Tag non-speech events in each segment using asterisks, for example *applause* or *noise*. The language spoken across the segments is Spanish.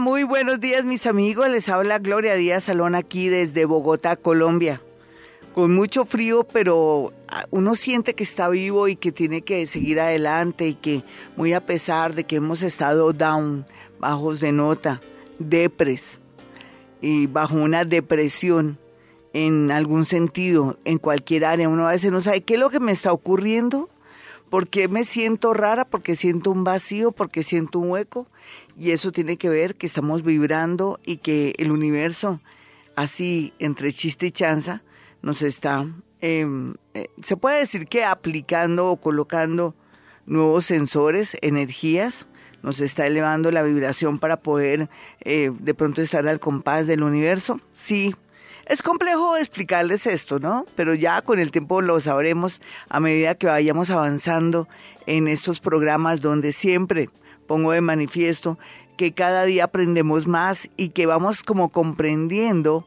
Muy buenos días mis amigos. Les habla Gloria Díaz Salón aquí desde Bogotá, Colombia. Con mucho frío, pero ah, uno siente que está vivo y que tiene que seguir adelante y que muy a pesar de que hemos estado down, bajos de nota, depres y bajo una depresión en algún sentido, en cualquier área, uno a veces no sabe qué es lo que me está ocurriendo, por qué me siento rara, porque siento un vacío, porque siento un hueco y eso tiene que ver que estamos vibrando y que el universo, así entre chiste y chanza, nos está, em, eh, se puede decir que aplicando o colocando nuevos sensores, energías, nos está elevando la vibración para poder eh, de pronto estar al compás del universo. Sí, es complejo explicarles esto, ¿no? Pero ya con el tiempo lo sabremos a medida que vayamos avanzando en estos programas donde siempre pongo de manifiesto que cada día aprendemos más y que vamos como comprendiendo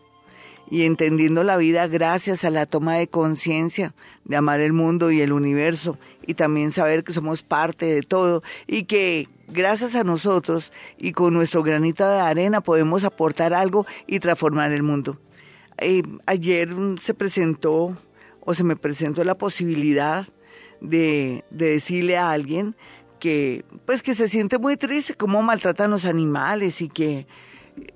y entendiendo la vida gracias a la toma de conciencia de amar el mundo y el universo y también saber que somos parte de todo y que gracias a nosotros y con nuestro granito de arena podemos aportar algo y transformar el mundo. Eh, ayer se presentó o se me presentó la posibilidad de, de decirle a alguien que pues que se siente muy triste cómo maltratan los animales y que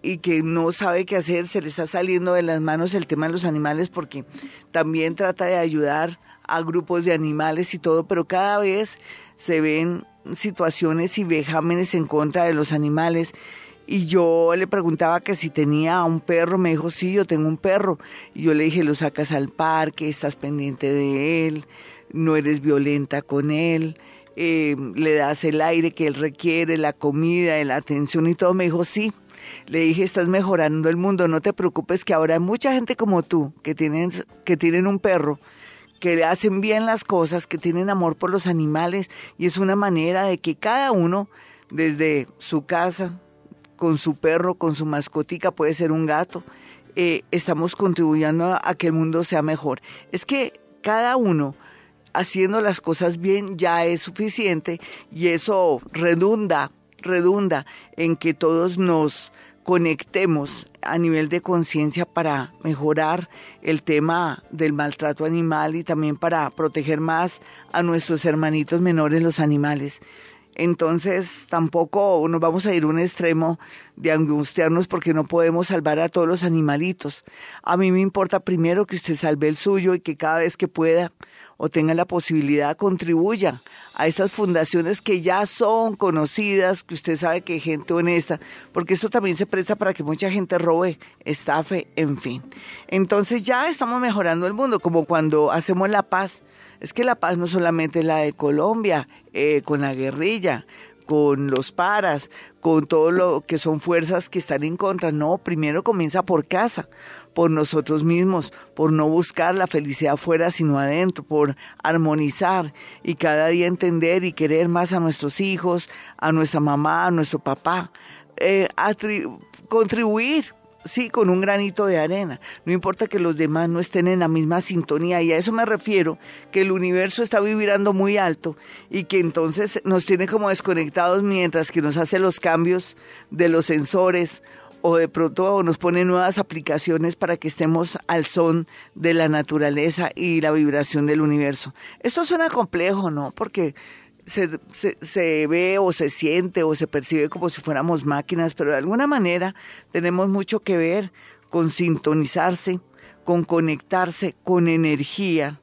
y que no sabe qué hacer, se le está saliendo de las manos el tema de los animales porque también trata de ayudar a grupos de animales y todo, pero cada vez se ven situaciones y vejámenes en contra de los animales. Y yo le preguntaba que si tenía un perro, me dijo, sí, yo tengo un perro. Y yo le dije, lo sacas al parque, estás pendiente de él, no eres violenta con él. Eh, le das el aire que él requiere, la comida, la atención y todo. Me dijo, sí. Le dije, estás mejorando el mundo, no te preocupes que ahora hay mucha gente como tú que tienen, que tienen un perro, que hacen bien las cosas, que tienen amor por los animales y es una manera de que cada uno desde su casa, con su perro, con su mascotica, puede ser un gato, eh, estamos contribuyendo a que el mundo sea mejor. Es que cada uno haciendo las cosas bien ya es suficiente y eso redunda, redunda en que todos nos conectemos a nivel de conciencia para mejorar el tema del maltrato animal y también para proteger más a nuestros hermanitos menores los animales. Entonces tampoco nos vamos a ir a un extremo de angustiarnos porque no podemos salvar a todos los animalitos. A mí me importa primero que usted salve el suyo y que cada vez que pueda o tenga la posibilidad, contribuya a estas fundaciones que ya son conocidas, que usted sabe que gente honesta, porque esto también se presta para que mucha gente robe, estafe, en fin. Entonces ya estamos mejorando el mundo, como cuando hacemos la paz. Es que la paz no solamente es la de Colombia, eh, con la guerrilla, con los paras, con todo lo que son fuerzas que están en contra. No, primero comienza por casa por nosotros mismos, por no buscar la felicidad afuera sino adentro, por armonizar y cada día entender y querer más a nuestros hijos, a nuestra mamá, a nuestro papá, eh, contribuir sí, con un granito de arena. No importa que los demás no estén en la misma sintonía y a eso me refiero, que el universo está vibrando muy alto y que entonces nos tiene como desconectados mientras que nos hace los cambios de los sensores o de pronto nos pone nuevas aplicaciones para que estemos al son de la naturaleza y la vibración del universo. Esto suena complejo, ¿no? Porque se, se, ve o se siente o se percibe como si fuéramos máquinas, pero de alguna manera tenemos mucho que ver con sintonizarse, con conectarse con energía,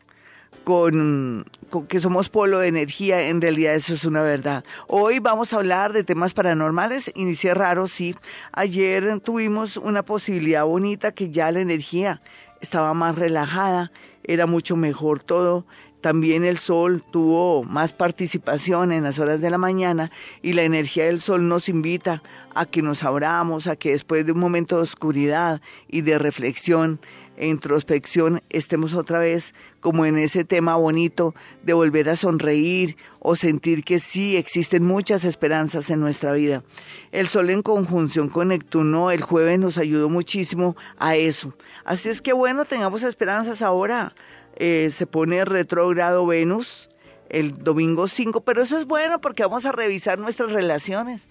con, que somos polo de energía, en realidad eso es una verdad. Hoy vamos a hablar de temas paranormales, inicié raro, sí. Ayer tuvimos una posibilidad bonita que ya la energía estaba más relajada, era mucho mejor todo. También el sol tuvo más participación en las horas de la mañana y la energía del sol nos invita a que nos abramos, a que después de un momento de oscuridad y de reflexión, introspección, estemos otra vez como en ese tema bonito de volver a sonreír o sentir que sí existen muchas esperanzas en nuestra vida. El Sol en conjunción con Neptuno el jueves nos ayudó muchísimo a eso. Así es que bueno, tengamos esperanzas ahora. Eh, se pone retrógrado Venus el domingo 5, pero eso es bueno porque vamos a revisar nuestras relaciones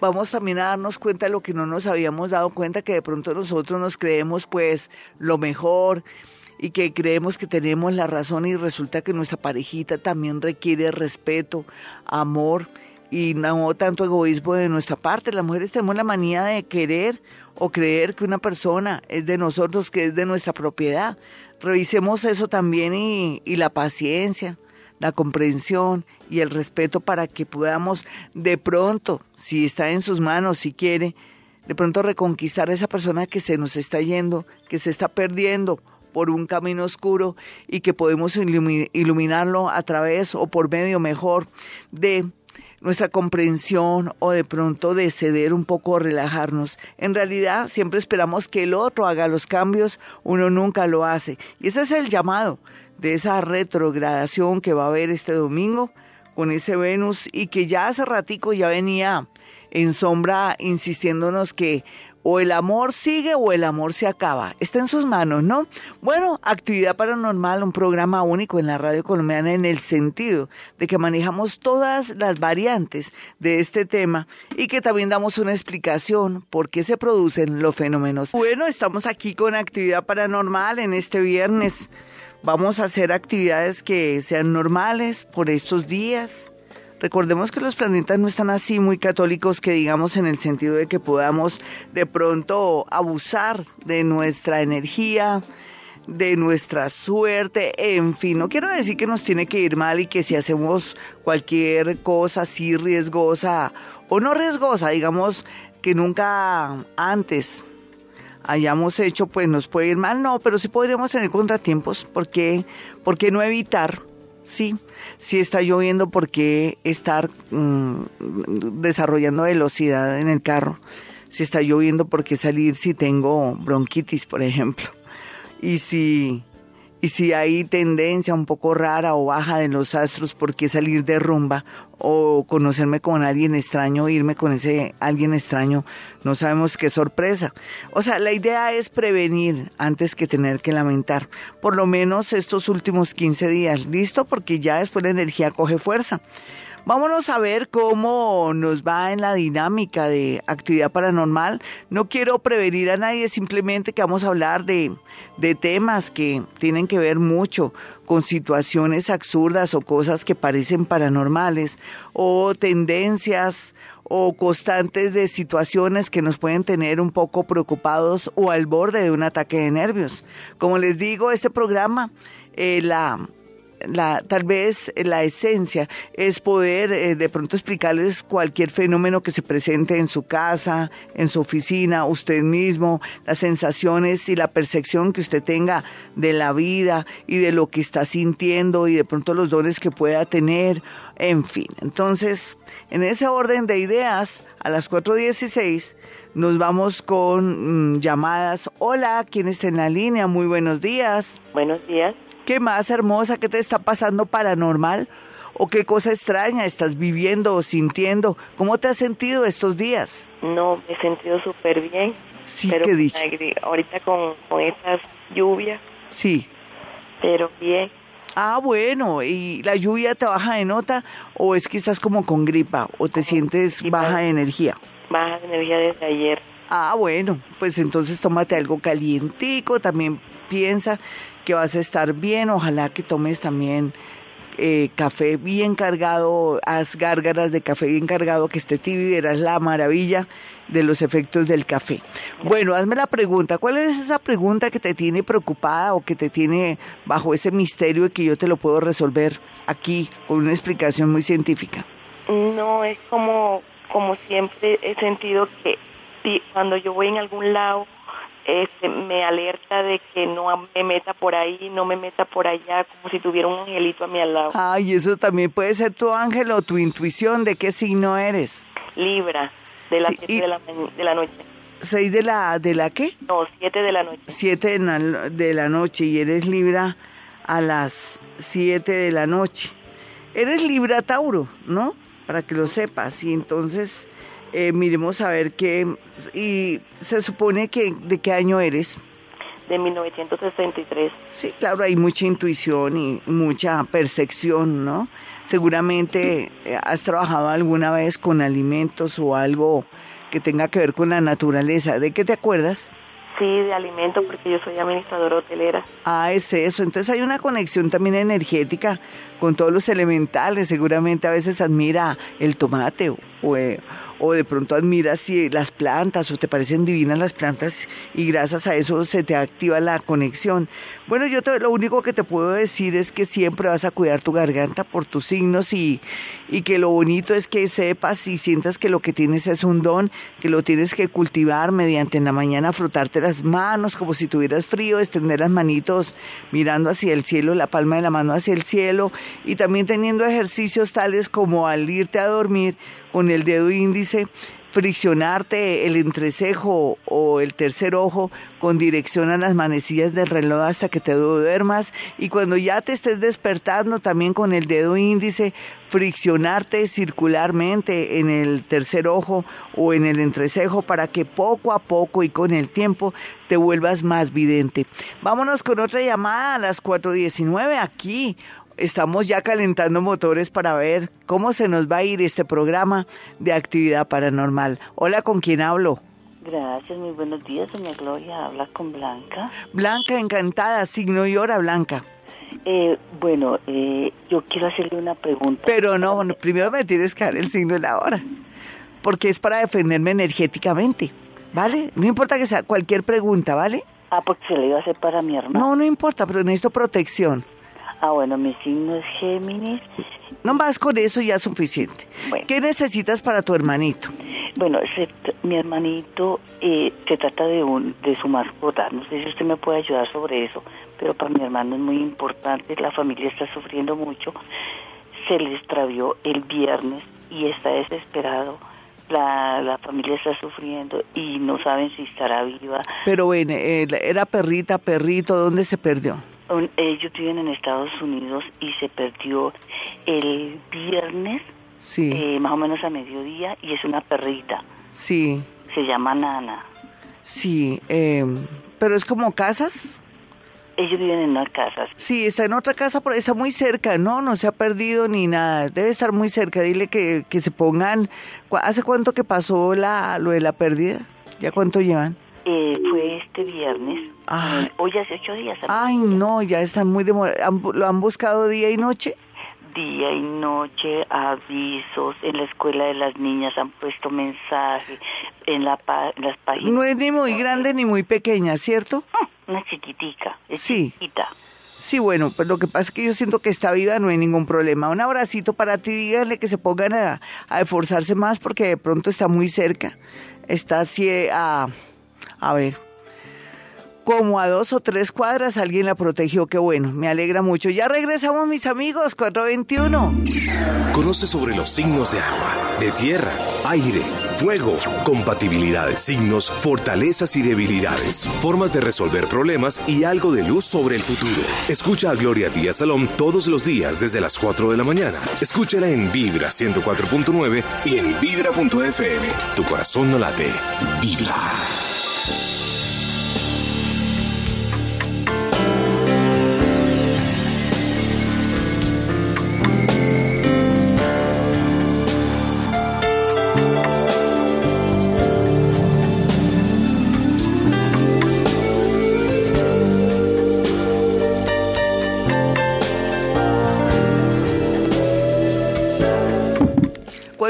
vamos también a darnos cuenta de lo que no nos habíamos dado cuenta, que de pronto nosotros nos creemos pues lo mejor y que creemos que tenemos la razón y resulta que nuestra parejita también requiere respeto, amor y no tanto egoísmo de nuestra parte. Las mujeres tenemos la manía de querer o creer que una persona es de nosotros, que es de nuestra propiedad. Revisemos eso también y, y la paciencia la comprensión y el respeto para que podamos de pronto, si está en sus manos, si quiere, de pronto reconquistar a esa persona que se nos está yendo, que se está perdiendo por un camino oscuro y que podemos iluminarlo a través o por medio mejor de nuestra comprensión o de pronto de ceder un poco, relajarnos. En realidad siempre esperamos que el otro haga los cambios, uno nunca lo hace. Y ese es el llamado de esa retrogradación que va a haber este domingo con ese Venus y que ya hace ratico ya venía en sombra insistiéndonos que o el amor sigue o el amor se acaba. Está en sus manos, ¿no? Bueno, actividad paranormal, un programa único en la radio colombiana en el sentido de que manejamos todas las variantes de este tema y que también damos una explicación por qué se producen los fenómenos. Bueno, estamos aquí con actividad paranormal en este viernes Vamos a hacer actividades que sean normales por estos días. Recordemos que los planetas no están así muy católicos que digamos en el sentido de que podamos de pronto abusar de nuestra energía, de nuestra suerte, en fin, no quiero decir que nos tiene que ir mal y que si hacemos cualquier cosa así riesgosa o no riesgosa, digamos que nunca antes hayamos hecho, pues nos puede ir mal, no, pero sí podríamos tener contratiempos, ¿por qué, ¿Por qué no evitar? Sí, si está lloviendo, ¿por qué estar mm, desarrollando velocidad en el carro? Si está lloviendo, ¿por qué salir si tengo bronquitis, por ejemplo? Y si y si hay tendencia un poco rara o baja de los astros, ¿por qué salir de rumba o conocerme con alguien extraño, irme con ese alguien extraño? No sabemos qué sorpresa. O sea, la idea es prevenir antes que tener que lamentar. Por lo menos estos últimos 15 días, ¿listo? Porque ya después la energía coge fuerza. Vámonos a ver cómo nos va en la dinámica de actividad paranormal. No quiero prevenir a nadie, simplemente que vamos a hablar de, de temas que tienen que ver mucho con situaciones absurdas o cosas que parecen paranormales o tendencias o constantes de situaciones que nos pueden tener un poco preocupados o al borde de un ataque de nervios. Como les digo, este programa, eh, la la, tal vez la esencia es poder eh, de pronto explicarles cualquier fenómeno que se presente en su casa, en su oficina, usted mismo, las sensaciones y la percepción que usted tenga de la vida y de lo que está sintiendo y de pronto los dones que pueda tener, en fin. Entonces, en ese orden de ideas, a las 4.16 nos vamos con mm, llamadas. Hola, ¿quién está en la línea? Muy buenos días. Buenos días. ¿Qué más hermosa? ¿Qué te está pasando paranormal? ¿O qué cosa extraña estás viviendo o sintiendo? ¿Cómo te has sentido estos días? No, me he sentido súper bien. Sí, ¿qué dicho? Ahorita con, con estas lluvias. Sí. Pero bien. Ah, bueno, ¿y la lluvia te baja de nota o es que estás como con gripa o te sientes baja de energía? Baja de energía desde ayer. Ah, bueno, pues entonces tómate algo calientico, también piensa que vas a estar bien, ojalá que tomes también eh, café bien cargado, haz gárgaras de café bien cargado que esté tibio y la maravilla de los efectos del café. Bueno, hazme la pregunta, ¿cuál es esa pregunta que te tiene preocupada o que te tiene bajo ese misterio y que yo te lo puedo resolver aquí con una explicación muy científica? No, es como, como siempre he sentido que cuando yo voy en algún lado, este, me alerta de que no me meta por ahí, no me meta por allá, como si tuviera un angelito a mi lado. Ay, eso también puede ser tu ángel o tu intuición de qué signo eres. Libra, de las 7 de, la, de la noche. ¿Seis de la, de la qué? No, 7 de la noche. 7 de la noche y eres Libra a las 7 de la noche. Eres Libra Tauro, ¿no? Para que lo sepas. Y entonces eh, miremos a ver qué... Y se supone que... ¿De qué año eres? De 1963. Sí, claro, hay mucha intuición y mucha percepción, ¿no? Seguramente eh, has trabajado alguna vez con alimentos o algo que tenga que ver con la naturaleza. ¿De qué te acuerdas? Sí, de alimento, porque yo soy administradora hotelera. Ah, es eso. Entonces hay una conexión también energética con todos los elementales. Seguramente a veces admira el tomate o, eh, o de pronto admiras si las plantas o te parecen divinas las plantas y gracias a eso se te activa la conexión. Bueno, yo te, lo único que te puedo decir es que siempre vas a cuidar tu garganta por tus signos y, y que lo bonito es que sepas y sientas que lo que tienes es un don, que lo tienes que cultivar mediante en la mañana frotarte las manos como si tuvieras frío, extender las manitos mirando hacia el cielo, la palma de la mano hacia el cielo y también teniendo ejercicios tales como al irte a dormir con el dedo índice, friccionarte el entrecejo o el tercer ojo con dirección a las manecillas del reloj hasta que te duermas y cuando ya te estés despertando también con el dedo índice friccionarte circularmente en el tercer ojo o en el entrecejo para que poco a poco y con el tiempo te vuelvas más vidente. Vámonos con otra llamada a las 4.19 aquí estamos ya calentando motores para ver cómo se nos va a ir este programa de actividad paranormal. Hola, ¿con quién hablo? Gracias, muy buenos días, doña Gloria. Habla con Blanca. Blanca, encantada, signo y hora, Blanca. Eh, bueno, eh, yo quiero hacerle una pregunta. Pero no, primero me tienes que dar el signo y la hora, porque es para defenderme energéticamente, ¿vale? No importa que sea cualquier pregunta, ¿vale? Ah, porque se le iba a hacer para mi hermano. No, no importa, pero necesito protección. Ah, bueno, mi signo es Géminis. No más con eso ya es suficiente. ¿Qué necesitas para tu hermanito? Bueno, mi hermanito eh, se trata de, un, de su mascota. No sé si usted me puede ayudar sobre eso, pero para mi hermano es muy importante. La familia está sufriendo mucho. Se le extravió el viernes y está desesperado. La, la, familia está sufriendo y no saben si estará viva. Pero bueno, eh, era perrita, perrito, ¿dónde se perdió? Ellos viven en Estados Unidos y se perdió el viernes, sí. Eh, más o menos a mediodía, y es una perrita. Sí. Se llama Nana. Sí, eh, pero es como casas. Ellos viven en una casa. Sí, está en otra casa, pero está muy cerca, ¿no? No se ha perdido ni nada. Debe estar muy cerca. Dile que, que se pongan. ¿Hace cuánto que pasó la, lo de la pérdida? ¿Ya cuánto llevan? Eh, fue este viernes. hoy hace ocho días. Ay, no, ya están muy demorados. ¿Lo han buscado día y noche? Día y noche, avisos, en la escuela de las niñas han puesto mensajes, en, la las páginas. No es ni muy grande ni muy pequeña, ¿cierto? Ah, una chiquitica, es sí. chiquita. Sí, bueno, pues lo que pasa es que yo siento que está viva, no hay ningún problema. Un abracito para ti, dígale que se pongan a, a esforzarse más porque de pronto está muy cerca. Está así a a ver, como a dos o tres cuadras alguien la protegió, qué bueno, me alegra mucho. Ya regresamos mis amigos, 421. Conoce sobre los signos de agua, de tierra, aire, fuego, compatibilidades, signos, fortalezas y debilidades, formas de resolver problemas y algo de luz sobre el futuro. Escucha a Gloria Díaz Salón todos los días desde las 4 de la mañana. Escúchala en Vibra 104.9 y en Vibra.fm. Tu corazón no late, vibra.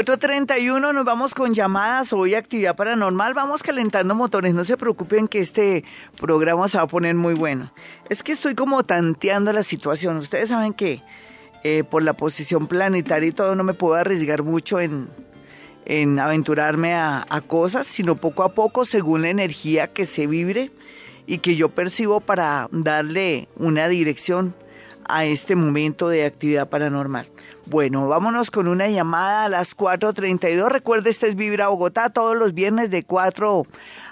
4.31 nos vamos con llamadas, hoy actividad paranormal, vamos calentando motores, no se preocupen que este programa se va a poner muy bueno. Es que estoy como tanteando la situación, ustedes saben que eh, por la posición planetaria y todo no me puedo arriesgar mucho en, en aventurarme a cosas, sino poco a poco según la energía que se vibre y que yo percibo para darle una dirección a este momento de actividad paranormal. Bueno, vámonos con una llamada a las 4.32. Recuerde, este es Vibra Bogotá todos los viernes de 4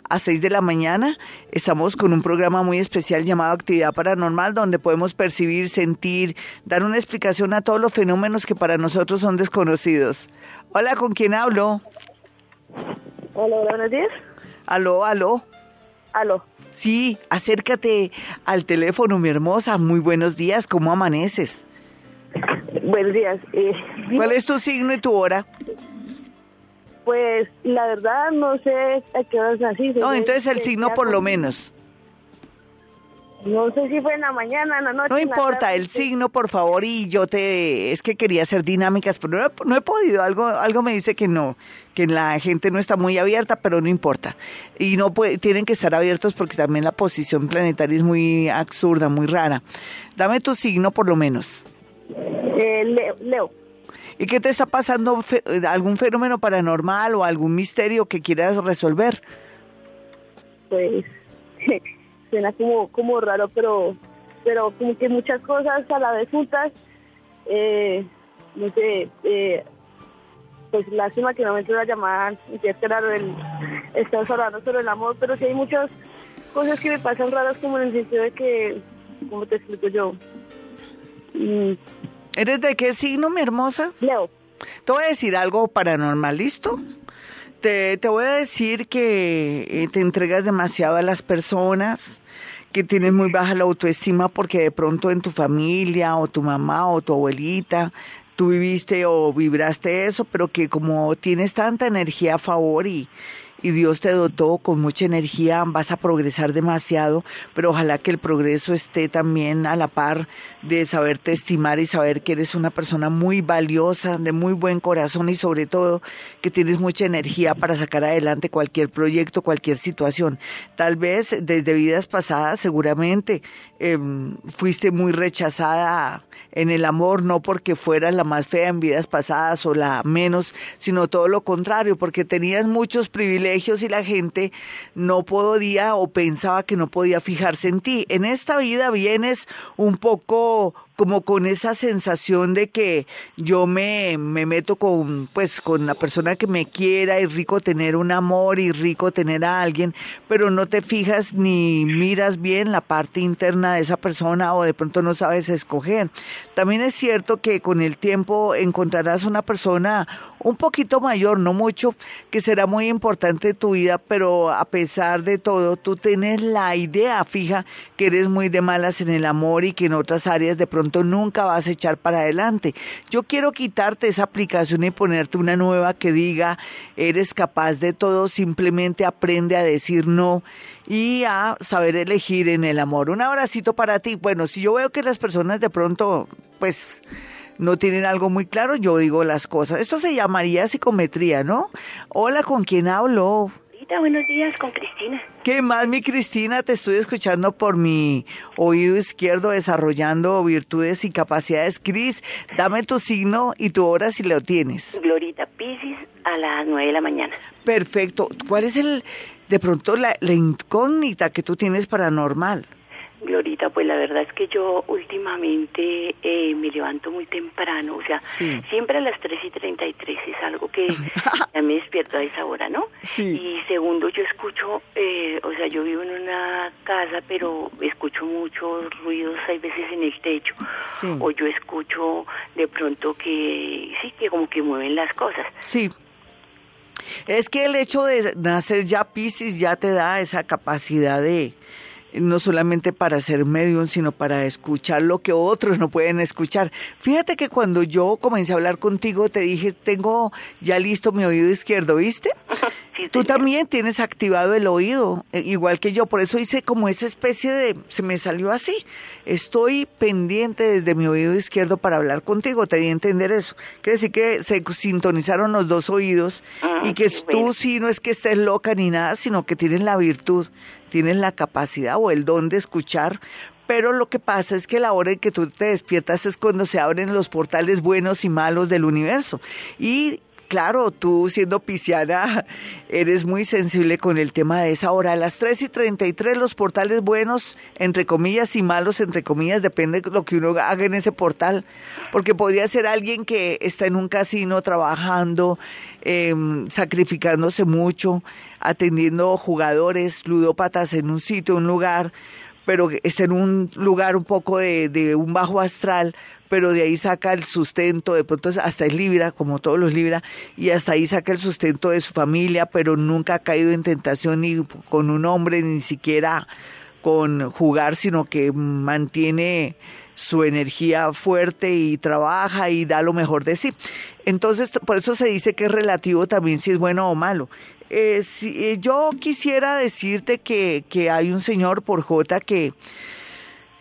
a 6 de la mañana. Estamos con un programa muy especial llamado Actividad Paranormal, donde podemos percibir, sentir, dar una explicación a todos los fenómenos que para nosotros son desconocidos. Hola, ¿con quién hablo? Hola, buenos días. Aló, aló. Aló. Sí, acércate al teléfono, mi hermosa. Muy buenos días, ¿cómo amaneces? Buenos días. Eh, ¿Cuál es tu signo y tu hora? Pues la verdad no sé a qué horas así. No, entonces el signo por lo menos. No sé si fue en la mañana, en la noche. No importa, tarde, el sí. signo, por favor, y yo te... Es que quería hacer dinámicas, pero no he, no he podido. Algo, algo me dice que no, que la gente no está muy abierta, pero no importa. Y no puede, tienen que estar abiertos porque también la posición planetaria es muy absurda, muy rara. Dame tu signo por lo menos. Eh, Leo, Leo. ¿Y qué te está pasando? ¿Algún fenómeno paranormal o algún misterio que quieras resolver? Pues *laughs* suena como, como raro, pero, pero como que muchas cosas a la vez juntas. Eh, no sé, eh, pues lástima que no me entró la llamada, que claro, el, estás hablando sobre el amor, pero sí hay muchas cosas que me pasan raras como en el sentido de que, como te explico yo? Mm, ¿Eres de qué signo, mi hermosa? Leo, Te voy a decir algo paranormal, ¿listo? Te, te voy a decir que eh, te entregas demasiado a las personas, que tienes muy baja la autoestima porque de pronto en tu familia o tu mamá o tu abuelita tú viviste o vibraste eso, pero que como tienes tanta energía a favor y, y Dios te dotó con mucha energía, vas a progresar demasiado, pero ojalá que el progreso esté también a la par de saberte estimar y saber que eres una persona muy valiosa, de muy buen corazón y sobre todo que tienes mucha energía para sacar adelante cualquier proyecto, cualquier situación. Tal vez desde vidas pasadas seguramente em, fuiste muy rechazada en el amor, no porque fueras la más fea en vidas pasadas o la menos, sino todo lo contrario, porque tenías muchos privilegios y la gente no podía o pensaba que no podía fijarse en ti. En esta vida vienes un poco como con esa sensación de que yo me, me meto con, pues, con la persona que me quiera y rico tener un amor y rico tener a alguien, pero no te fijas ni miras bien la parte interna de esa persona o de pronto no sabes escoger. También es cierto que con el tiempo encontrarás una persona un poquito mayor, no mucho, que será muy importante tu vida, pero a pesar de todo, tú tienes la idea fija que eres muy de malas en el amor y que en otras áreas de pronto nunca vas a echar para adelante. Yo quiero quitarte esa aplicación y ponerte una nueva que diga, eres capaz de todo, simplemente aprende a decir no y a saber elegir en el amor. Un abracito para ti. Bueno, si yo veo que las personas de pronto, pues no tienen algo muy claro, yo digo las cosas. Esto se llamaría psicometría, ¿no? Hola, ¿con quién hablo? Buenos días, con Cristina. ¿Qué más, mi Cristina? Te estoy escuchando por mi oído izquierdo desarrollando virtudes y capacidades. Cris, dame tu signo y tu hora si lo tienes. Glorita Piscis a las nueve de la mañana. Perfecto. ¿Cuál es el, de pronto, la, la incógnita que tú tienes paranormal? Glorita, pues la verdad es que yo últimamente eh, me levanto muy temprano, o sea, Sí. siempre a las 3 y 33 es algo que *laughs* ya me despierto a esa hora, ¿no? Sí. Y segundo, yo escucho, eh, o sea, yo vivo en una casa, pero escucho muchos ruidos, hay veces en el techo, Sí. o yo escucho de pronto que, sí, que como que mueven las cosas. Sí. Es que el hecho de nacer ya Piscis ya te da esa capacidad de no solamente para ser medium, sino para escuchar lo que otros no pueden escuchar. Fíjate que cuando yo comencé a hablar contigo te dije, tengo ya listo mi oído izquierdo, ¿viste? *laughs* Tú también tienes activado el oído, eh, igual que yo, por eso hice como esa especie de, se me salió así. Estoy pendiente desde mi oído izquierdo para hablar contigo, te di a entender eso. Quiere decir que se sintonizaron los dos oídos Ah, y que tú bueno. sí no es que estés loca ni nada, sino que tienes la virtud, tienes la capacidad o el don de escuchar. Pero lo que pasa es que la hora en que tú te despiertas es cuando se abren los portales buenos y malos del universo. Y claro, tú siendo pisciana eres muy sensible con el tema de esa hora. A las 3 y 33 los portales buenos, entre comillas, y malos, entre comillas, depende de lo que uno haga en ese portal. Porque podría ser alguien que está en un casino trabajando, eh, sacrificándose mucho, atendiendo jugadores, ludópatas en un sitio, un lugar pero está en un lugar un poco de, de un bajo astral, pero de ahí saca el sustento, de pronto hasta es Libra, como todos los Libra, y hasta ahí saca el sustento de su familia, pero nunca ha caído en tentación ni con un hombre, ni siquiera con jugar, sino que mantiene su energía fuerte y trabaja y da lo mejor de sí. Entonces, por eso se dice que es relativo también si es bueno o malo. Eh, si, eh, yo quisiera decirte que, que hay un señor por J que,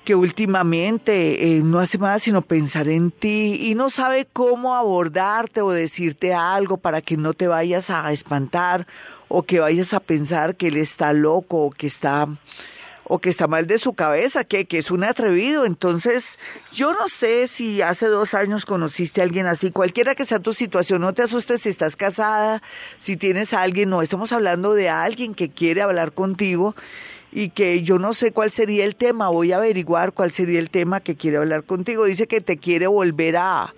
que últimamente eh, no hace más sino pensar en ti y no sabe cómo abordarte o decirte algo para que no te vayas a espantar o que vayas a pensar que él está loco o que está o que está mal de su cabeza, que, que es un atrevido. Entonces, yo no sé si hace dos años conociste a alguien así, cualquiera que sea tu situación, no te asustes si estás casada, si tienes a alguien, no, estamos hablando de alguien que quiere hablar contigo y que yo no sé cuál sería el tema, voy a averiguar cuál sería el tema que quiere hablar contigo. Dice que te quiere volver a...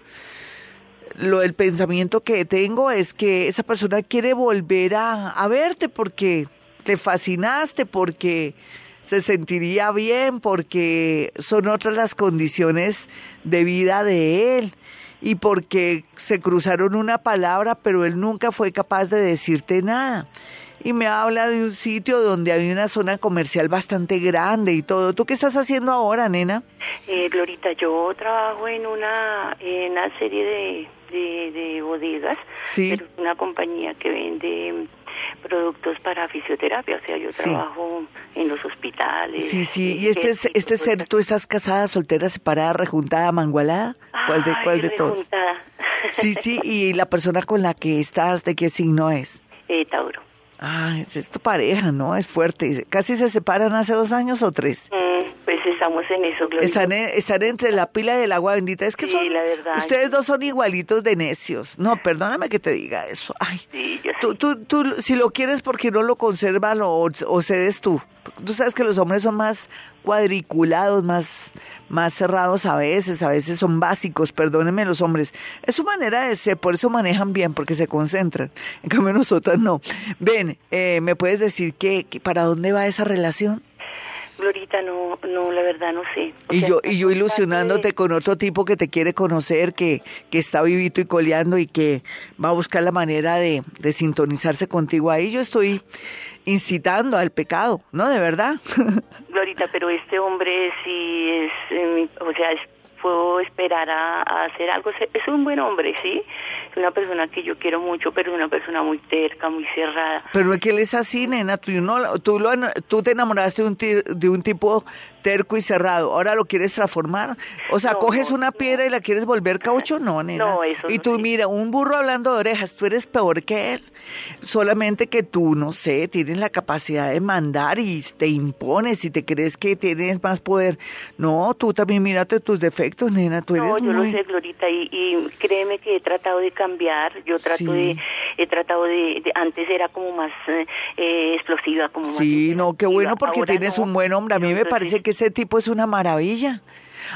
Lo del pensamiento que tengo es que esa persona quiere volver a, a verte porque le fascinaste, porque se sentiría bien porque son otras las condiciones de vida de él y porque se cruzaron una palabra, pero él nunca fue capaz de decirte nada. Y me habla de un sitio donde hay una zona comercial bastante grande y todo. ¿Tú qué estás haciendo ahora, nena? Eh, Glorita, yo trabajo en una, en una serie de, de, de bodegas, Sí. pero una compañía que vende productos para fisioterapia, o sea, yo Sí. trabajo en los hospitales. Sí, sí. ¿Y este, es- este ser, tú estás casada, soltera, separada, rejuntada, mangualada? ¿Cuál de, ay, cuál de todos? rejuntada. Sí, sí. ¿Y la persona con la que estás, de qué signo es? *laughs* Eh, Tauro. Ah, es, tu pareja, ¿no? Es fuerte. ¿Casi se separan hace dos años o tres? Mm, estamos en eso. Están, en- están entre la pila y el agua bendita. Es que Sí, son. la verdad. Ustedes dos son igualitos de necios. No, perdóname que te diga eso. Ay. Sí, yo Tú, tú, tú, si lo quieres porque no lo conservas o, o cedes tú. Tú sabes que los hombres son más cuadriculados, más, más cerrados a veces, a veces son básicos, perdónenme los hombres. Es su manera de ser, por eso manejan bien, porque se concentran. En cambio nosotras no. Ven, eh, ¿me puedes decir que, que para dónde va esa relación? Glorita, no, no, la verdad no sé. O Y sea, yo, y yo ilusionándote de- con otro tipo que te quiere conocer, que, que está vivito y coleando y que va a buscar la manera de, de sintonizarse contigo. Ahí yo estoy incitando al pecado, ¿no? De verdad. *laughs* Glorita, pero este hombre sí es, eh, o sea, es- puedo esperar a, hacer algo. Es un buen hombre, ¿sí? Es una persona que yo quiero mucho, pero es una persona muy terca, muy cerrada. Pero es que él es así, nena. Tú, no, tú, lo, tú te enamoraste de un, de un tipo terco y cerrado. Ahora lo quieres transformar. O sea, No, coges una piedra y la quieres volver caucho. No, nena. No, eso Y tú, sí. mira, un burro hablando de orejas, tú eres peor que él. Solamente que tú, no sé, tienes la capacidad de mandar y te impones y te crees que tienes más poder. No, tú también mírate tus defectos, nena. Tú eres No, yo muy... lo sé, Glorita, y, y créeme que he tratado de cambiar. Yo trato Sí. de, he tratado de, de- antes era como más eh, eh, explosiva, como más Sí, no, qué bueno porque tienes no. un buen hombre. A mí me parece que ese tipo es una maravilla.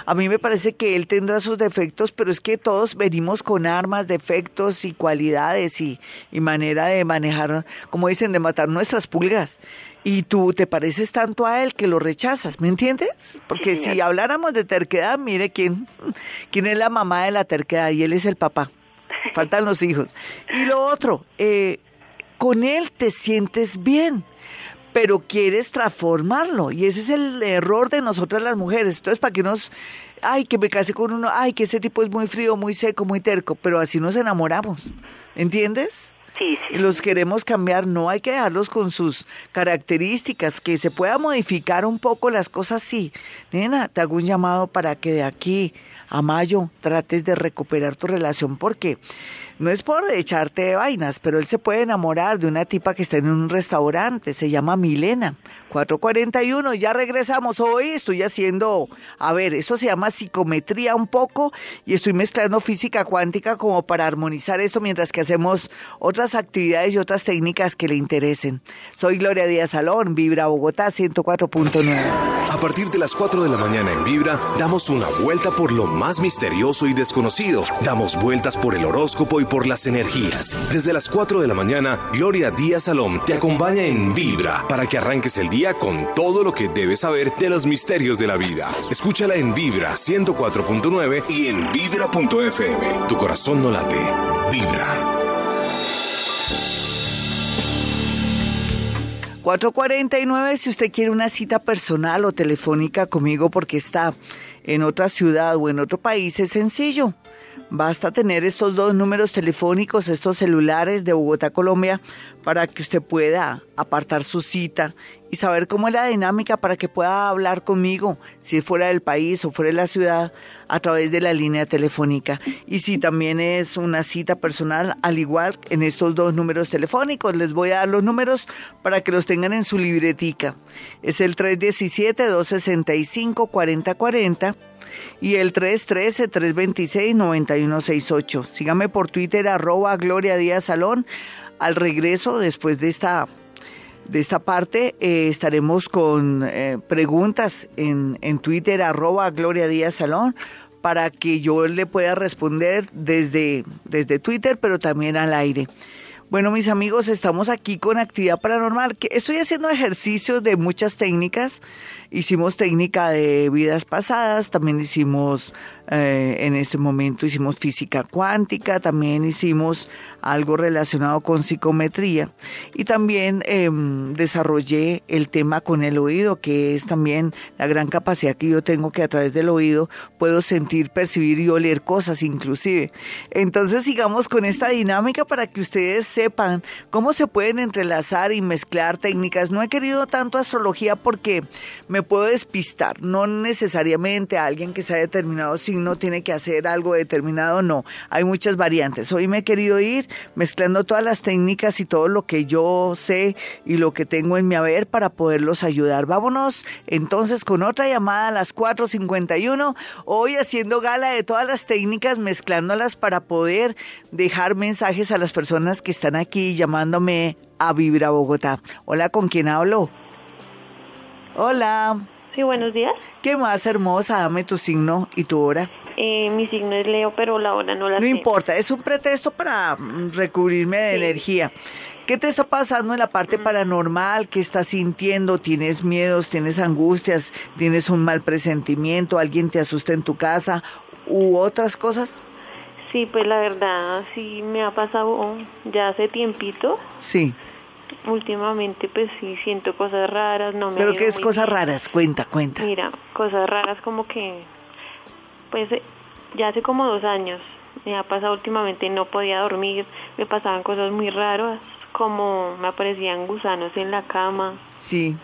A mí me parece que él tendrá sus defectos, pero es que todos venimos con armas, defectos y cualidades y, y manera de manejar, como dicen, de matar nuestras pulgas. Y tú te pareces tanto a él que lo rechazas, ¿me entiendes? Porque si habláramos de terquedad, mire quién, *laughs* quién es la mamá de la terquedad y él es el papá. *laughs* Faltan los hijos. Y lo otro, eh, con él te sientes bien, pero quieres transformarlo. Y ese es el error de nosotras las mujeres. Entonces, ¿para qué nos... Ay, que me casé con uno, ay, que ese tipo es muy frío, muy seco, muy terco, pero así nos enamoramos. ¿Entiendes? Sí, sí. Y los queremos cambiar, no hay que dejarlos con sus características, que se pueda modificar un poco las cosas, sí. Nena, te hago un llamado para que de aquí a mayo trates de recuperar tu relación porque no es por echarte de vainas, pero él se puede enamorar de una tipa que está en un restaurante, se llama Milena. 441, ya regresamos. Hoy estoy haciendo, a ver, esto se llama psicometría un poco y estoy mezclando física cuántica como para armonizar esto mientras que hacemos otras actividades y otras técnicas que le interesen. Soy Gloria Díaz Salón, Vibra Bogotá 104.9. A partir de las 4 de la mañana en Vibra, damos una vuelta por lo más misterioso y desconocido. Damos vueltas por el horóscopo y por las energías. Desde las 4 de la mañana, Gloria Díaz Salón te acompaña en Vibra para que arranques el día con todo lo que debes saber de los misterios de la vida. Escúchala en Vibra 104.9 y en vibra.fm. Tu corazón no late. Vibra. 449, si usted quiere una cita personal o telefónica conmigo porque está en otra ciudad o en otro país, es sencillo. Basta tener estos dos números telefónicos, estos celulares de Bogotá, Colombia, para que usted pueda apartar su cita y saber cómo es la dinámica para que pueda hablar conmigo, si fuera del país o fuera de la ciudad, a través de la línea telefónica. Y si también es una cita personal, al igual en estos dos números telefónicos, les voy a dar los números para que los tengan en su libretica. Es el 317-265-4040 y el 313-326-9168. Sígame por Twitter, arroba Gloria Díaz Salón. Al regreso, después de esta, de esta parte, eh, estaremos con eh, preguntas en, en Twitter, arroba Gloria Díaz Salón, para que yo le pueda responder desde, desde Twitter, pero también al aire. Bueno, mis amigos, estamos aquí con actividad paranormal. Estoy haciendo ejercicios de muchas técnicas. Hicimos técnica de vidas pasadas, también hicimos eh, en este momento hicimos física cuántica, también hicimos algo relacionado con psicometría y también em, desarrollé el tema con el oído, que es también la gran capacidad que yo tengo que a través del oído puedo sentir, percibir y oler cosas inclusive. Entonces sigamos con esta dinámica para que ustedes sepan cómo se pueden entrelazar y mezclar técnicas. No he querido tanto astrología porque me puedo despistar, no necesariamente alguien que se haya determinado si no tiene que hacer algo determinado, no. Hay muchas variantes. Hoy me he querido ir mezclando todas las técnicas y todo lo que yo sé y lo que tengo en mi haber para poderlos ayudar. Vámonos entonces con otra llamada a las 4.51. Hoy haciendo gala de todas las técnicas, mezclándolas para poder dejar mensajes a las personas que están aquí llamándome a Vibra Bogotá. Hola, ¿con quién hablo? Hola. Sí, buenos días. ¿Qué más hermosa? Dame tu signo y tu hora. Eh, mi signo es Leo, pero la hora no la No sé. importa, es un pretexto para mm, recubrirme de energía. ¿Qué te está pasando en la parte paranormal? ¿Qué estás sintiendo? ¿Tienes miedos? ¿Tienes angustias? ¿Tienes un mal presentimiento? ¿Alguien te asusta en tu casa? ¿U otras cosas? Sí, pues la verdad sí me ha pasado ya hace tiempito. Sí. Últimamente pues sí siento cosas raras, no me ¿Pero qué es cosas bien. raras? Cuenta, cuenta. Mira, cosas raras como que pues eh, ya hace como dos años me ha pasado últimamente no podía dormir, me pasaban cosas muy raras como me aparecían gusanos en la cama, Sí,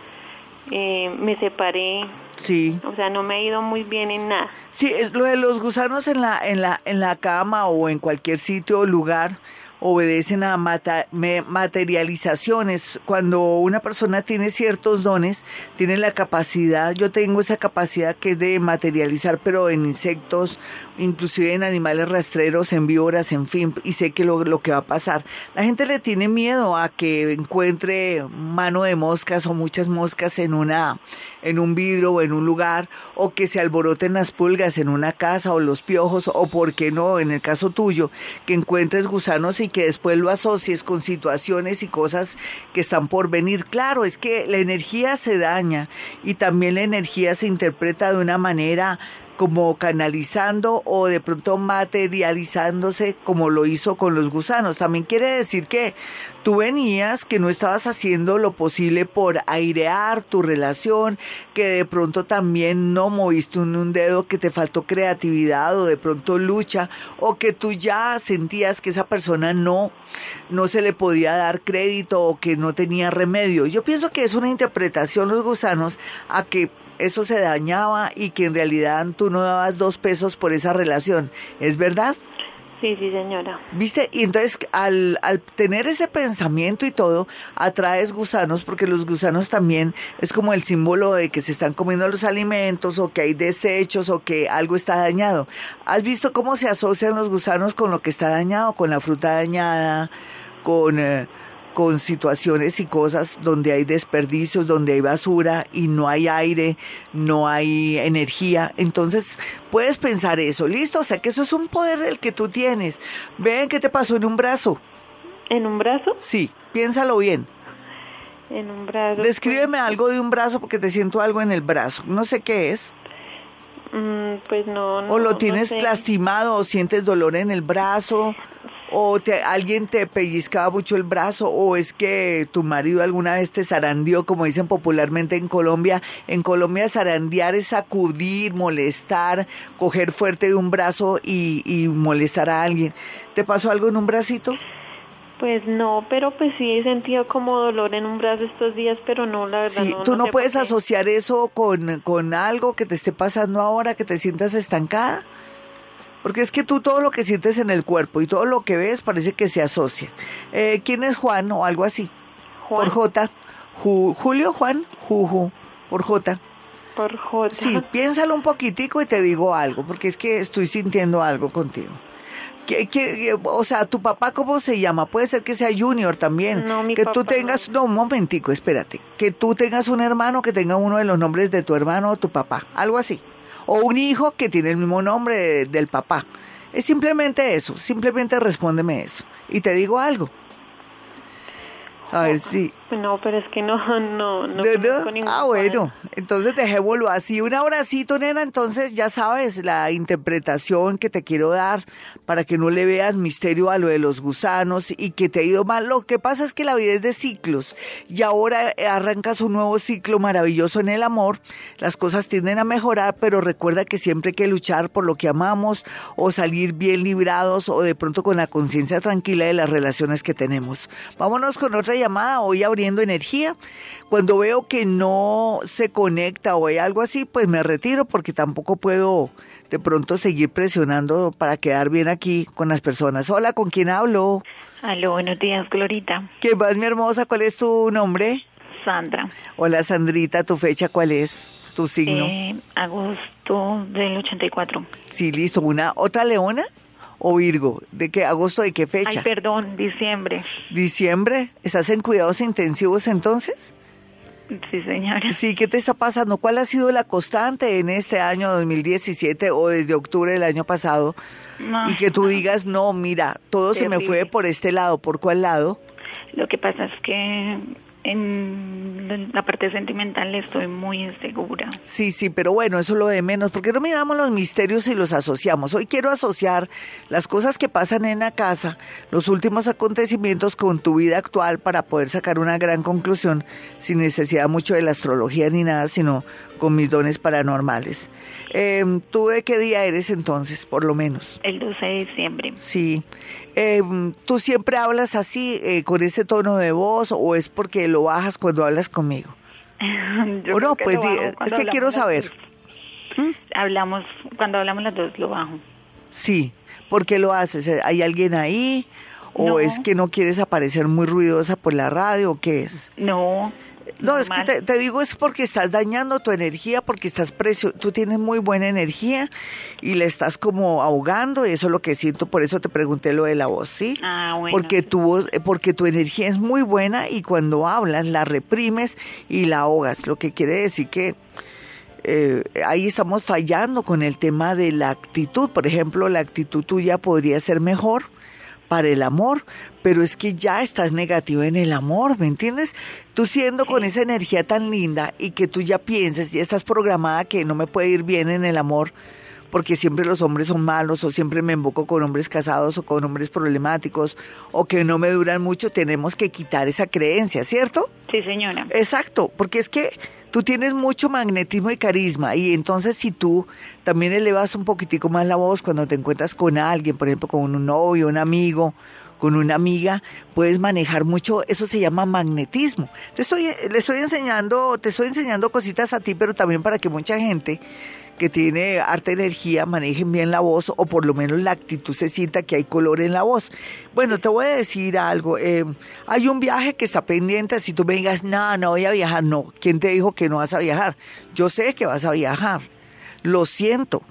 eh, me separé, sí. o sea no me ha ido muy bien en nada. Sí, es lo de los gusanos en la, en la, en la cama o en cualquier sitio o lugar obedecen a mata- me- materializaciones. Cuando una persona tiene ciertos dones, tiene la capacidad, yo tengo esa capacidad que es de materializar, pero en insectos, inclusive en animales rastreros, en víboras, en fin, y sé que lo, lo que va a pasar. La gente le tiene miedo a que encuentre mano de moscas o muchas moscas en una, en un vidrio o en un lugar, o que se alboroten las pulgas en una casa o los piojos, o por qué no, en el caso tuyo, que encuentres gusanos y que después lo asocies con situaciones y cosas que están por venir. Claro, es que la energía se daña y también la energía se interpreta de una manera como canalizando o de pronto materializándose como lo hizo con los gusanos. También quiere decir que tú venías, que no estabas haciendo lo posible por airear tu relación, que de pronto también no moviste un, dedo, que te faltó creatividad o de pronto lucha, o que tú ya sentías que esa persona no, no se le podía dar crédito o que no tenía remedio. Yo pienso que es una interpretación los gusanos a que eso se dañaba y que en realidad tú no dabas dos pesos por esa relación. ¿Es verdad? Sí, sí, señora. ¿Viste? Y entonces al, al tener ese pensamiento y todo, atraes gusanos porque los gusanos también es como el símbolo de que se están comiendo los alimentos o que hay desechos o que algo está dañado. ¿Has visto cómo se asocian los gusanos con lo que está dañado, con la fruta dañada, con... eh, con situaciones y cosas donde hay desperdicios, donde hay basura y no hay aire, no hay energía. Entonces puedes pensar eso, listo, o sea que eso es un poder el que tú tienes. Ven qué te pasó en un brazo. ¿En un brazo? Sí, piénsalo bien. En un brazo. Descríbeme algo de un brazo porque te siento algo en el brazo. No sé qué es. Mm, pues no, no. O lo no tienes sé. lastimado o sientes dolor en el brazo. O te, alguien te pellizcaba mucho el brazo, o es que tu marido alguna vez te zarandeó, como dicen popularmente en Colombia. En Colombia zarandear es sacudir, molestar, coger fuerte de un brazo y, y molestar a alguien. ¿Te pasó algo en un bracito? Pues no, pero pues sí he sentido como dolor en un brazo estos días, pero no, la verdad Sí, no. tú no, por puedes asociar eso con, con algo que te esté pasando ahora, que te sientas estancada. Porque es que tú todo lo que sientes en el cuerpo y todo lo que ves parece que se asocia. Eh, ¿Quién es Juan o algo así? Juan, Por J. Ju- Julio Juan, Juju, por J. Por J. Sí, piénsalo un poquitico y te digo algo, porque es que estoy sintiendo algo contigo. ¿Qué- qué- o sea, tu papá, ¿cómo se llama? Puede ser que sea Junior también. No, mi que tú papá tengas, no, un momentico, espérate. Que tú tengas un hermano que tenga uno de los nombres de tu hermano o tu papá, algo así. O un hijo que tiene el mismo nombre de- del papá. Es simplemente eso, simplemente respóndeme eso. Y te digo algo. A ver si... No, pero es que no, *laughs* no, no. ¿No, ningún Ah, bueno, entonces dejémoslo así. Un abracito, nena, entonces ya sabes la interpretación que te quiero dar para que no le veas misterio a lo de los gusanos y que te ha ido mal. Lo que pasa es que la vida es de ciclos y ahora arrancas un nuevo ciclo maravilloso en el amor. Las cosas tienden a mejorar, pero recuerda que siempre hay que luchar por lo que amamos o salir bien librados o de pronto con la conciencia tranquila de las relaciones que tenemos. Vámonos con otra llamada, hoy energía. Cuando veo que no se conecta o hay algo así, pues me retiro porque tampoco puedo de pronto seguir presionando para quedar bien aquí con las personas. Hola, ¿con quién hablo? Aló, buenos días, Glorita. ¿Qué más, mi hermosa? ¿Cuál es tu nombre? Sandra. Hola, Sandrita, ¿tu fecha cuál es? ¿Tu signo? Eh, agosto del 84. Sí, listo. ¿Una otra leona o Virgo? ¿De qué? ¿Agosto de qué Ay, fecha? perdón, diciembre. ¿Diciembre? ¿Estás en cuidados intensivos entonces? Sí, señora. Sí, ¿qué te está pasando? ¿Cuál ha sido la constante en este año 2017 o desde octubre del año pasado? No, Y que tú digas, no, mira, todo se me fue por este lado. ¿Por cuál lado? Lo que pasa es que en la parte sentimental estoy muy insegura. Sí, sí, pero bueno, eso es lo de menos. ¿Por qué no miramos los misterios y los asociamos? Hoy quiero asociar las cosas que pasan en la casa, los últimos acontecimientos con tu vida actual para poder sacar una gran conclusión sin necesidad mucho de la astrología ni nada, sino con mis dones paranormales. Eh, ¿Tú de qué día eres entonces, por lo menos? El 12 de diciembre. Sí. Eh, ¿Tú siempre hablas así, eh, con ese tono de voz, o es porque lo bajas cuando hablas conmigo? *laughs* Yo O no, pues es que quiero saber. ¿Mm? Hablamos, cuando hablamos las dos lo bajo. Sí. ¿Por qué lo haces? Eh, ¿Hay alguien ahí? ¿O No. es que no quieres aparecer muy ruidosa por la radio? ¿O qué es? No. No, es que te, te digo es porque estás dañando tu energía, porque estás precio, tú tienes muy buena energía y le estás como ahogando, y eso es lo que siento, por eso te pregunté lo de la voz, ¿sí? Ah, bueno. Porque tu voz, eh, porque tu energía es muy buena y cuando hablas la reprimes y la ahogas, lo que quiere decir que eh, ahí estamos fallando con el tema de la actitud. Por ejemplo, la actitud tuya podría ser mejor para el amor, pero es que ya estás negativo en el amor, ¿me entiendes? Tú siendo con esa energía tan linda y que tú ya pienses y estás programada que no me puede ir bien en el amor, porque siempre los hombres son malos o siempre me invoco con hombres casados o con hombres problemáticos o que no me duran mucho, tenemos que quitar esa creencia, ¿cierto? Sí, señora. Exacto, porque es que tú tienes mucho magnetismo y carisma y entonces si tú también elevas un poquitico más la voz cuando te encuentras con alguien, por ejemplo, con un novio, un amigo, con una amiga, puedes manejar mucho, eso se llama magnetismo. Te estoy, le estoy enseñando, te estoy enseñando cositas a ti, pero también para que mucha gente que tiene harta energía manejen bien la voz o por lo menos la actitud se sienta que hay color en la voz. Bueno, te voy a decir algo. eh, hay un viaje que está pendiente. Si tú me digas, no, no voy a viajar, no. ¿Quién te dijo que no vas a viajar? Yo sé que vas a viajar. Lo siento.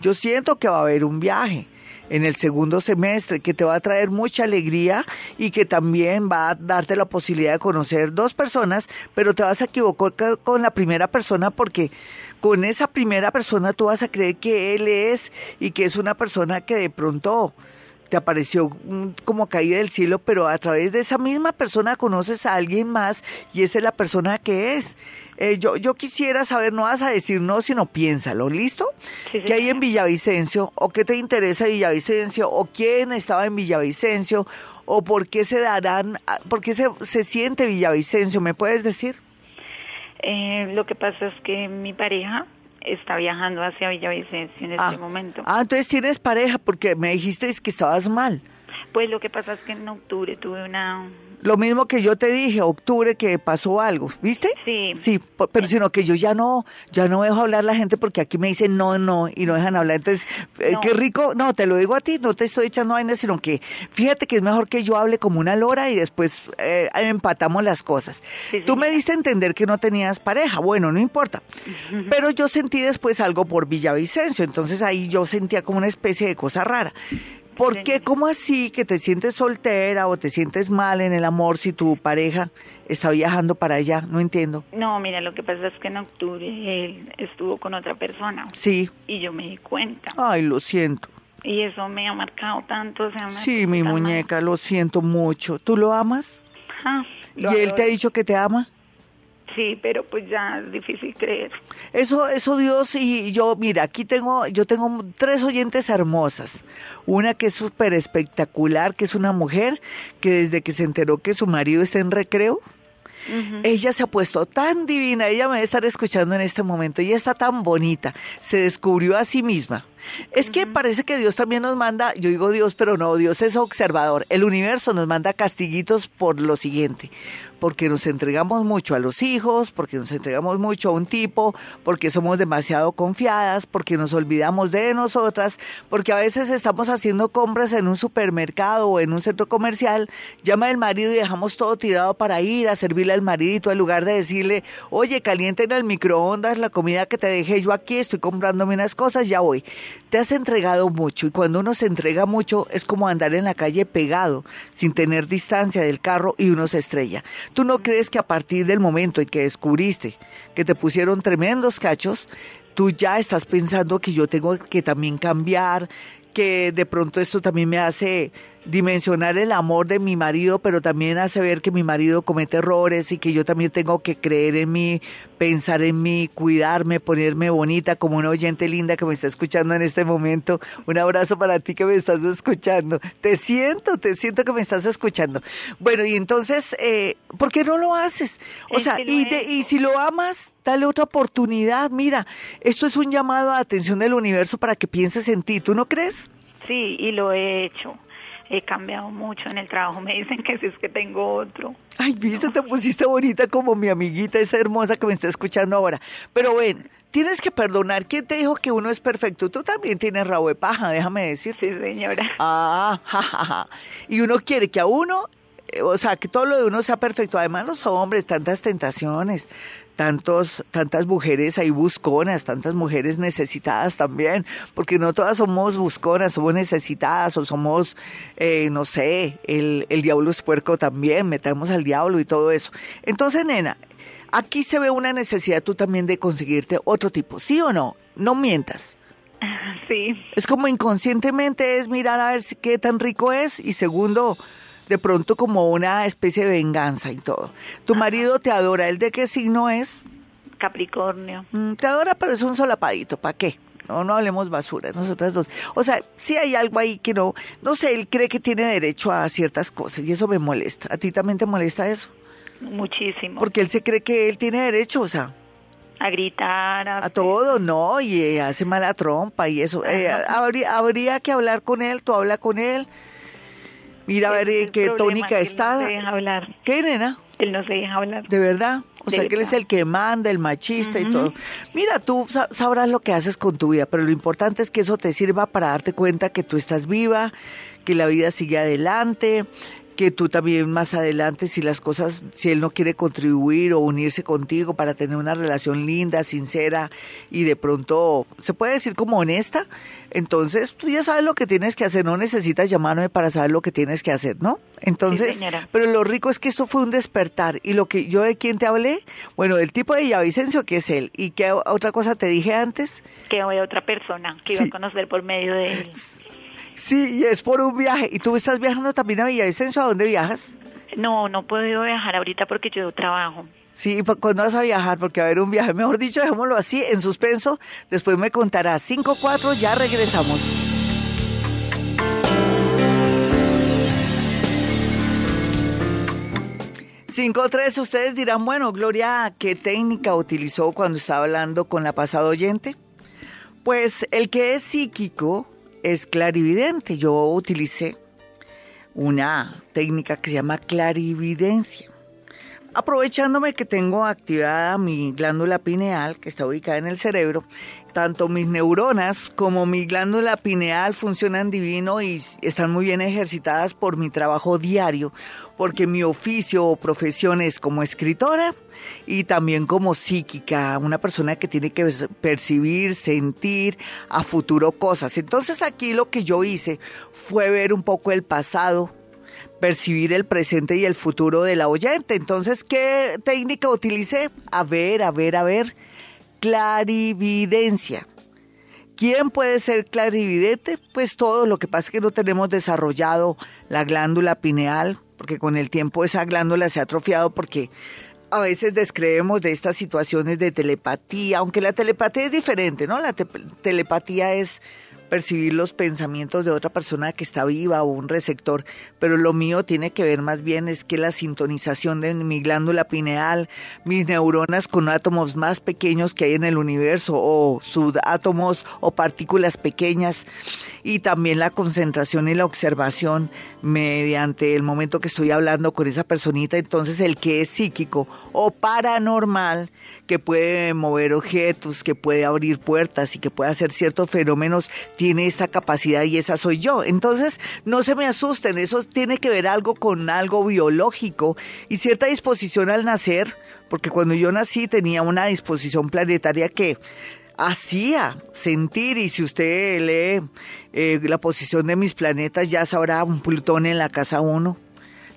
Yo siento que va a haber un viaje en el segundo semestre que te va a traer mucha alegría y que también va a darte la posibilidad de conocer dos personas, pero te vas a equivocar ca- con la primera persona porque con esa primera persona tú vas a creer que él es y que es una persona que de pronto te apareció mm, como caída del cielo, pero a través de esa misma persona conoces a alguien más y esa es la persona que es. Eh, yo, yo quisiera saber, no vas a decir no, sino piénsalo, ¿listo? Sí, ¿Qué hay en Villavicencio? ¿O qué te interesa Villavicencio? ¿O quién estaba en Villavicencio? ¿O por qué se darán, por qué se, se siente Villavicencio? ¿Me puedes decir? Eh, lo que pasa es que mi pareja está viajando hacia Villavicencio en este momento. ah, entonces tienes pareja porque me dijiste que estabas mal. Pues lo que pasa es que en octubre tuve una... Lo mismo que yo te dije, octubre que pasó algo, ¿viste? Sí. Sí, pero sino que yo ya no, ya no dejo hablar la gente porque aquí me dicen no, no y no dejan hablar. Entonces, eh, No. qué rico, no, te lo digo a ti, no te estoy echando vainas, sino que fíjate que es mejor que yo hable como una lora y después eh, empatamos las cosas. Sí, Tú me diste a entender que no tenías pareja, bueno, no importa. Pero yo sentí después algo por Villavicencio, entonces ahí yo sentía como una especie de cosa rara. ¿Por qué? ¿Cómo así que te sientes soltera o te sientes mal en el amor si tu pareja está viajando para allá? No entiendo. No, mira, lo que pasa es que en octubre él estuvo con otra persona Sí. y yo me di cuenta. Ay, lo siento. Y eso me ha marcado tanto. O sea, me Sí, mi mal. muñeca, lo siento mucho. ¿Tú lo amas? Ajá, ¿Y lo él te ha dicho que te ama? Sí, pero pues ya es difícil creer. Eso, eso Dios y yo, mira, aquí tengo, yo tengo tres oyentes hermosas. Una que es súper espectacular, que es una mujer que desde que se enteró que su marido está en recreo, ella se ha puesto tan divina, ella me debe estar escuchando en este momento, ella está tan bonita, se descubrió a sí misma. Es que parece que Dios también nos manda, yo digo Dios, pero no, Dios es observador. El universo nos manda castiguitos por lo siguiente, porque nos entregamos mucho a los hijos, porque nos entregamos mucho a un tipo, porque somos demasiado confiadas, porque nos olvidamos de nosotras, porque a veces estamos haciendo compras en un supermercado o en un centro comercial, llama el marido y dejamos todo tirado para ir a servirle al maridito en lugar de decirle, oye, calienta en el microondas la comida que te dejé yo aquí, estoy comprándome unas cosas, ya voy. Te has entregado mucho y cuando uno se entrega mucho es como andar en la calle pegado, sin tener distancia del carro y uno se estrella. ¿Tú no crees que a partir del momento en que descubriste que te pusieron tremendos cachos, tú ya estás pensando que yo tengo que también cambiar, que de pronto esto también me hace dimensionar el amor de mi marido, pero también hace ver que mi marido comete errores y que yo también tengo que creer en mí, pensar en mí, cuidarme, ponerme bonita como una oyente linda que me está escuchando en este momento. Un abrazo para ti que me estás escuchando. Te siento, te siento que me estás escuchando. Bueno, y entonces, eh, ¿por qué no lo haces? O Es sea, y, de- y si lo amas, dale otra oportunidad. Mira, esto es un llamado a atención del universo para que pienses en ti. ¿Tú no crees? Sí, y lo he hecho. He cambiado mucho en el trabajo. Me dicen que si es que tengo otro. Ay, viste, te pusiste bonita como mi amiguita, esa hermosa que me está escuchando ahora. Pero ven, tienes que perdonar. ¿Quién te dijo que uno es perfecto? Tú también tienes rabo de paja, déjame decirte. Sí, señora. Ah, ja, ja, ja. Y uno quiere que a uno, eh, o sea, que todo lo de uno sea perfecto. Además, los hombres, tantas tentaciones, tantos, tantas mujeres ahí busconas, tantas mujeres necesitadas también, porque no todas somos busconas, somos necesitadas o somos, eh, no sé, el, el diablo es puerco también, metamos al diablo y todo eso. Entonces, nena, aquí se ve una necesidad tú también de conseguirte otro tipo, ¿sí o no? No mientas. *laughs* Sí, Es como inconscientemente es mirar a ver qué tan rico es y segundo, de pronto como una especie de venganza y todo. Tu marido te adora, ¿el de qué signo es? Capricornio. Mm, te adora, pero es un solapadito, ¿para qué? no, no hablemos basura, nosotras dos. O sea, sí hay algo ahí que no, no sé, él cree que tiene derecho a ciertas cosas y eso me molesta. ¿A ti también te molesta eso? Muchísimo. Porque él se cree que él tiene derecho, o sea. A gritar. A, a todo, no, y eh, hace mala trompa y eso. Eh, habría, habría que hablar con él, tú habla con él. Mira a ver qué tónica está. No se hablar. ¿Qué, nena? Él no se deja hablar. ¿De verdad? O sea, que él es el que manda, el machista y todo. Mira, tú sabrás lo que haces con tu vida, pero lo importante es que eso te sirva para darte cuenta que tú estás viva, que la vida sigue adelante, que tú también más adelante, si las cosas, si él no quiere contribuir o unirse contigo para tener una relación linda, sincera y de pronto, se puede decir como honesta, entonces tú ya sabes lo que tienes que hacer, no necesitas llamarme para saber lo que tienes que hacer, ¿no? Entonces, pero lo rico es que esto fue un despertar y lo que yo de quién te hablé, bueno, el tipo de Villavicencio que es él y qué otra cosa te dije antes? Que voy a otra persona que iba a conocer por medio de él. Sí, y es por un viaje. ¿Y tú estás viajando también a Villavicencio? ¿A dónde viajas? No, no puedo viajar ahorita porque yo trabajo. Sí, ¿y cuándo vas a viajar? Porque va a haber un viaje, mejor dicho, dejémoslo así, en suspenso. Después me contarás. 5-4, ya regresamos. Cinco tres, ustedes dirán, bueno, Gloria, ¿qué técnica utilizó cuando estaba hablando con la pasada oyente? Pues el que es psíquico es clarividente. Yo utilicé una técnica que se llama clarividencia. Aprovechándome que tengo activada mi glándula pineal, que está ubicada en el cerebro, tanto mis neuronas como mi glándula pineal funcionan divino y están muy bien ejercitadas por mi trabajo diario, porque mi oficio o profesión es como escritora y también como psíquica, una persona que tiene que percibir, sentir a futuro cosas. Entonces aquí lo que yo hice fue ver un poco el pasado, percibir el presente y el futuro de la oyente. Entonces, ¿qué técnica utilicé? A ver, a ver, a ver. Clarividencia. ¿Quién puede ser clarividente? Pues todo, lo que pasa es que no tenemos desarrollado la glándula pineal, porque con el tiempo esa glándula se ha atrofiado porque a veces descreemos de estas situaciones de telepatía, aunque la telepatía es diferente, ¿no? La telepatía es percibir los pensamientos de otra persona que está viva o un receptor, pero lo mío tiene que ver más bien es que la sintonización de mi glándula pineal, mis neuronas con átomos más pequeños que hay en el universo o subátomos o partículas pequeñas y también la concentración y la observación mediante el momento que estoy hablando con esa personita, entonces el que es psíquico o paranormal, que puede mover objetos, que puede abrir puertas y que puede hacer ciertos fenómenos, tiene esta capacidad y esa soy yo. Entonces, no se me asusten, eso tiene que ver algo con algo biológico y cierta disposición al nacer, porque cuando yo nací tenía una disposición planetaria que hacía sentir y si usted lee eh, la posición de mis planetas ya sabrá un Plutón en la casa 1,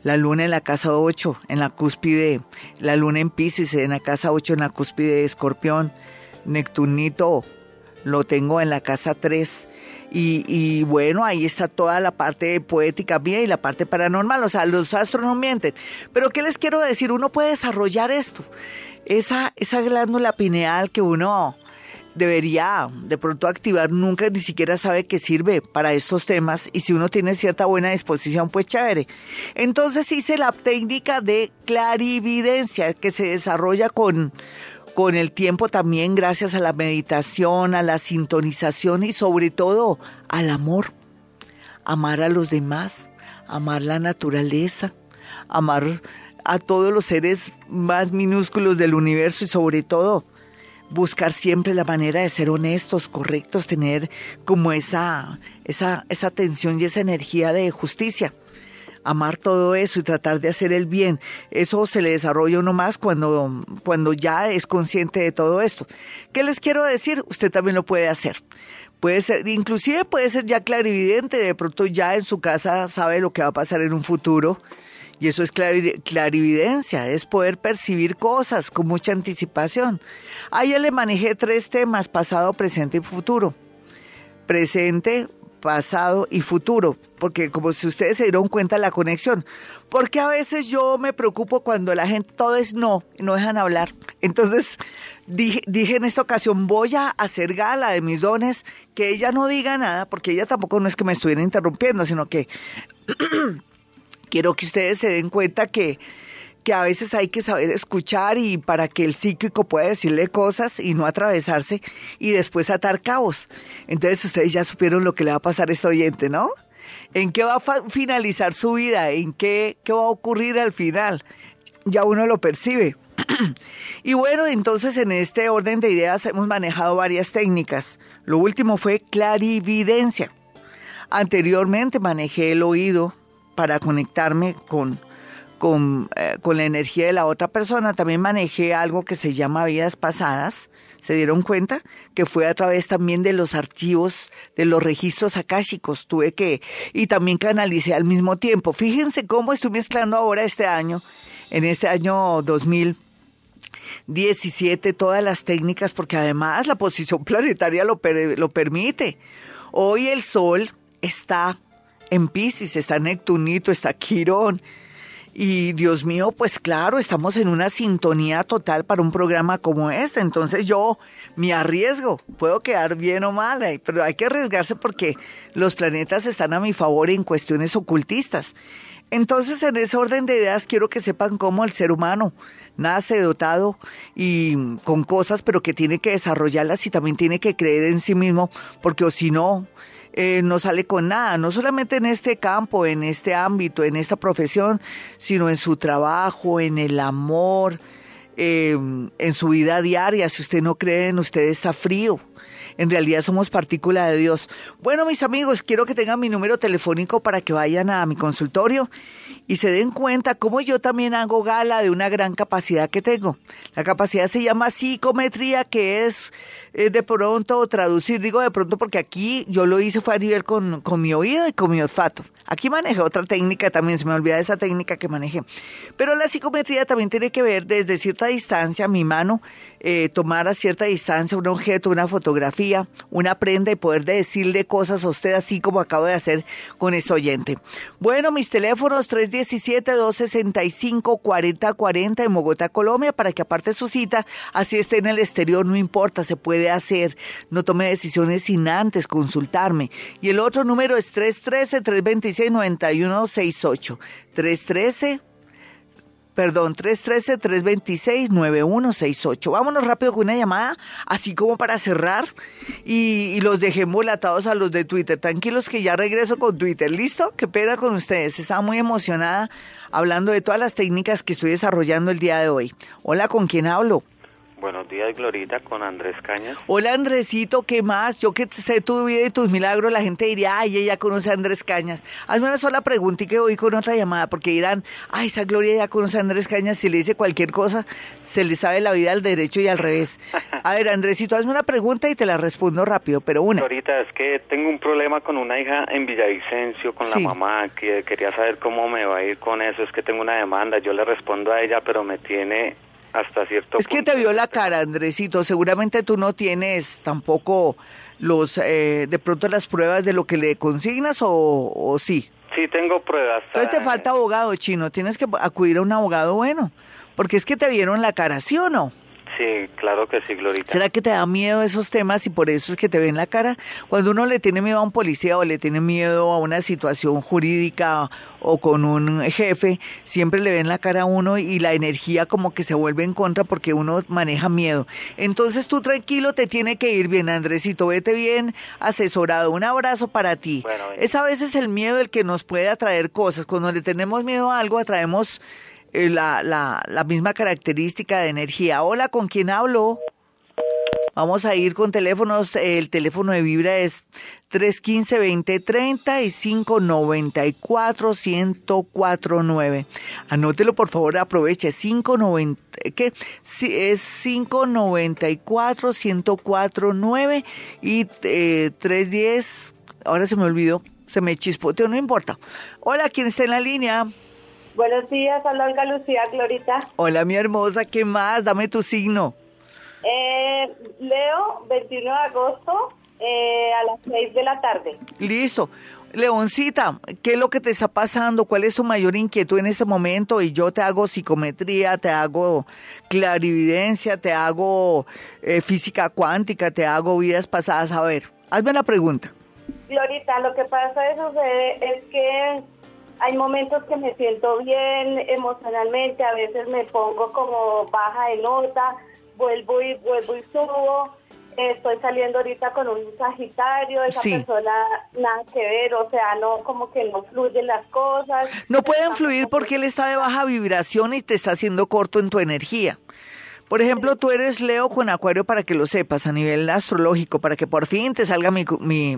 la luna en la casa 8, en la cúspide, la luna en Pisces en la casa 8, en la cúspide de Escorpión, Neptunito lo tengo en la casa 3 y, bueno, ahí está toda la parte poética mía y la parte paranormal. O sea, los astros no mienten. Pero ¿qué les quiero decir? Uno puede desarrollar esto. Esa, esa glándula pineal que uno debería de pronto activar, nunca ni siquiera sabe que sirve para estos temas y si uno tiene cierta buena disposición, pues chévere. Entonces hice la técnica de clarividencia que se desarrolla con, con el tiempo también gracias a la meditación, a la sintonización y sobre todo al amor. Amar a los demás, amar la naturaleza, amar a todos los seres más minúsculos del universo y sobre todo buscar siempre la manera de ser honestos, correctos, tener como esa, esa, esa tensión y esa energía de justicia amar todo eso y tratar de hacer el bien. Eso se le desarrolla uno más cuando, cuando ya es consciente de todo esto. ¿Qué les quiero decir? Usted también lo puede hacer. Puede ser, inclusive puede ser ya clarividente, de pronto ya en su casa sabe lo que va a pasar en un futuro. Y eso es clarividencia, es poder percibir cosas con mucha anticipación. Ahí le manejé tres temas, pasado, presente y futuro. Presente, pasado y futuro, porque como si ustedes se dieron cuenta la conexión, porque a veces yo me preocupo cuando la gente todo es no, no dejan hablar. Entonces dije, dije en esta ocasión, voy a hacer gala de mis dones, que ella no diga nada, porque ella tampoco no es que me estuviera interrumpiendo, sino que *clears throat* quiero que ustedes se den cuenta que que a veces hay que saber escuchar y para que el psíquico pueda decirle cosas y no atravesarse y después atar cabos. Entonces ustedes ya supieron lo que le va a pasar a este oyente, ¿no? ¿En qué va a finalizar su vida? ¿En qué, qué va a ocurrir al final? Ya uno lo percibe. *clears throat* y bueno, entonces en este orden de ideas hemos manejado varias técnicas. Lo último fue clarividencia. Anteriormente manejé el oído para conectarme con con, eh, con, la energía de la otra persona. También manejé algo que se llama vidas pasadas. ¿Se dieron cuenta? Que fue a través también de los archivos, de los registros akáshicos. Tuve que, y también canalicé al mismo tiempo. Fíjense cómo estoy mezclando ahora este año, en este año 2017, todas las técnicas, porque además la posición *laughs* planetaria lo, lo permite. Hoy el Sol está en Pisces, está Neptunito, está Quirón y Dios mío, pues claro, estamos en una sintonía total para un programa como este. Entonces yo me arriesgo. Puedo quedar bien o mal, eh, pero hay que arriesgarse porque los planetas están a mi favor en cuestiones ocultistas. Entonces, en ese orden de ideas, quiero que sepan cómo el ser humano nace dotado y con cosas, pero que tiene que desarrollarlas y también tiene que creer en sí mismo, porque o si no, eh, no sale con nada, no solamente en este campo, en este ámbito, en esta profesión, sino en su trabajo, en el amor, eh, en su vida diaria. Si usted no cree en usted, está frío. En realidad somos partícula de Dios. Bueno, mis amigos, quiero que tengan mi número telefónico para que vayan a mi consultorio y se den cuenta cómo yo también hago gala de una gran capacidad que tengo. La capacidad se llama psicometría, que es eh, de pronto traducir, digo de pronto porque aquí yo lo hice fue a nivel con, con mi oído y con mi olfato. Aquí manejé otra técnica también, se me olvida esa técnica que manejé. Pero la psicometría también tiene que ver desde cierta distancia, mi mano, eh, tomar a cierta distancia un objeto, una fotografía, una prenda y poder decirle cosas a usted así como acabo de hacer con este oyente. Bueno, mis teléfonos 317-265-4040 en Bogotá, Colombia, para que aparte su cita, así esté en el exterior, no importa, se puede hacer. No tome decisiones sin antes consultarme. Y el otro número es 313-326-9168. 313 perdón, 313-326-9168. Vámonos rápido con una llamada, así como para cerrar y, los dejé molatados a los de Twitter. Tranquilos que ya regreso con Twitter. ¿Listo? Qué pena con ustedes. Estaba muy emocionada hablando de todas las técnicas que estoy desarrollando el día de hoy. Hola, ¿con quién hablo? Buenos días, Glorita, con Andrés Cañas. Hola, Andresito, ¿qué más? Yo que sé tu vida y tus milagros, la gente diría, ay, ella conoce a Andrés Cañas. Hazme una sola pregunta y que voy con otra llamada, porque dirán, ay, esa Gloria ya conoce a Andrés Cañas, si le dice cualquier cosa, se le sabe la vida al derecho y al revés. *laughs* A ver, Andresito, hazme una pregunta y te la respondo rápido, pero una. Glorita, es que tengo un problema con una hija en Villavicencio, con la mamá, que quería saber cómo me va a ir con eso, es que tengo una demanda, yo le respondo a ella, pero me tiene hasta cierto Es que te vio la cara, Andresito. Seguramente tú no tienes tampoco los, eh, de pronto las pruebas de lo que le consignas o, sí. Sí, tengo pruebas. Entonces te falta abogado chino. Tienes que acudir a un abogado bueno. Porque es que te vieron la cara, ¿sí o no? Sí, claro que sí, Glorita. ¿Será que te da miedo esos temas y por eso es que te ven la cara? Cuando uno le tiene miedo a un policía o le tiene miedo a una situación jurídica o con un jefe, siempre le ven la cara a uno y la energía como que se vuelve en contra porque uno maneja miedo. Entonces tú tranquilo, te tiene que ir bien, Andresito, vete bien asesorado. Un abrazo para ti. es a veces el miedo el que nos puede atraer cosas. Cuando le tenemos miedo a algo, atraemos eh, la, la, la misma característica de energía. Hola, ¿con quién hablo? Vamos a ir con teléfonos. El teléfono de Vibra es 315-2030 y 594-1049. Anótelo, por favor, aproveche. 590, ¿qué? Es 594-1049 y eh, 310. Ahora se me olvidó, se me chispoteó, no importa. Hola, ¿quién está en la línea? Buenos días, hola Olga Lucía, Glorita. Hola, mi hermosa, ¿qué más? Dame tu signo. Eh, Leo, 21 de agosto Eh, a las seis de la tarde. Listo. Leoncita, ¿qué es lo que te está pasando? ¿Cuál es tu mayor inquietud en este momento? Y yo te hago psicometría, te hago clarividencia, te hago eh, física cuántica, te hago vidas pasadas. A ver, hazme la pregunta. Glorita, lo que pasa es, es que hay momentos que me siento bien emocionalmente, a veces me pongo como baja de nota, vuelvo y vuelvo y subo estoy saliendo ahorita con un Sagitario, esa persona nada que ver, o sea, no, como que no fluyen las cosas. No pueden fluir porque él está de baja vibración y te está haciendo corto en tu energía. Por ejemplo, tú eres Leo con Acuario para que lo sepas a nivel astrológico, para que por fin te salga mi, mi,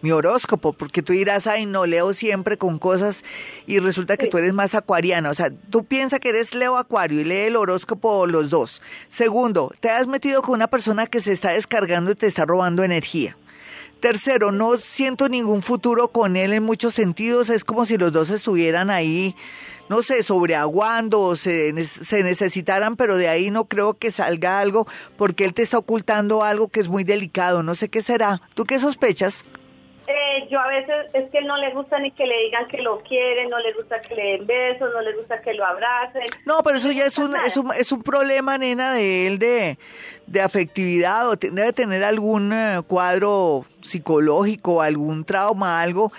mi, horóscopo, porque tú dirás, ay, no, Leo siempre con cosas y resulta que tú eres más acuariana. O sea, tú piensas que eres Leo Acuario y lee el horóscopo los dos. Segundo, te has metido con una persona que se está descargando y te está robando energía. Tercero, no siento ningún futuro con él en muchos sentidos. Es como si los dos estuvieran ahí no sé, sobreaguando o se, se necesitaran, pero de ahí no creo que salga algo porque él te está ocultando algo que es muy delicado. No sé qué será. ¿Tú qué sospechas? Eh, yo a veces es que no le gusta ni que le digan que lo quieren, no le gusta que le den besos, no le gusta que lo abracen. No, pero eso ya es un, es un, es un problema, nena, de él de, de afectividad o debe tener algún eh, cuadro psicológico, algún trauma, algo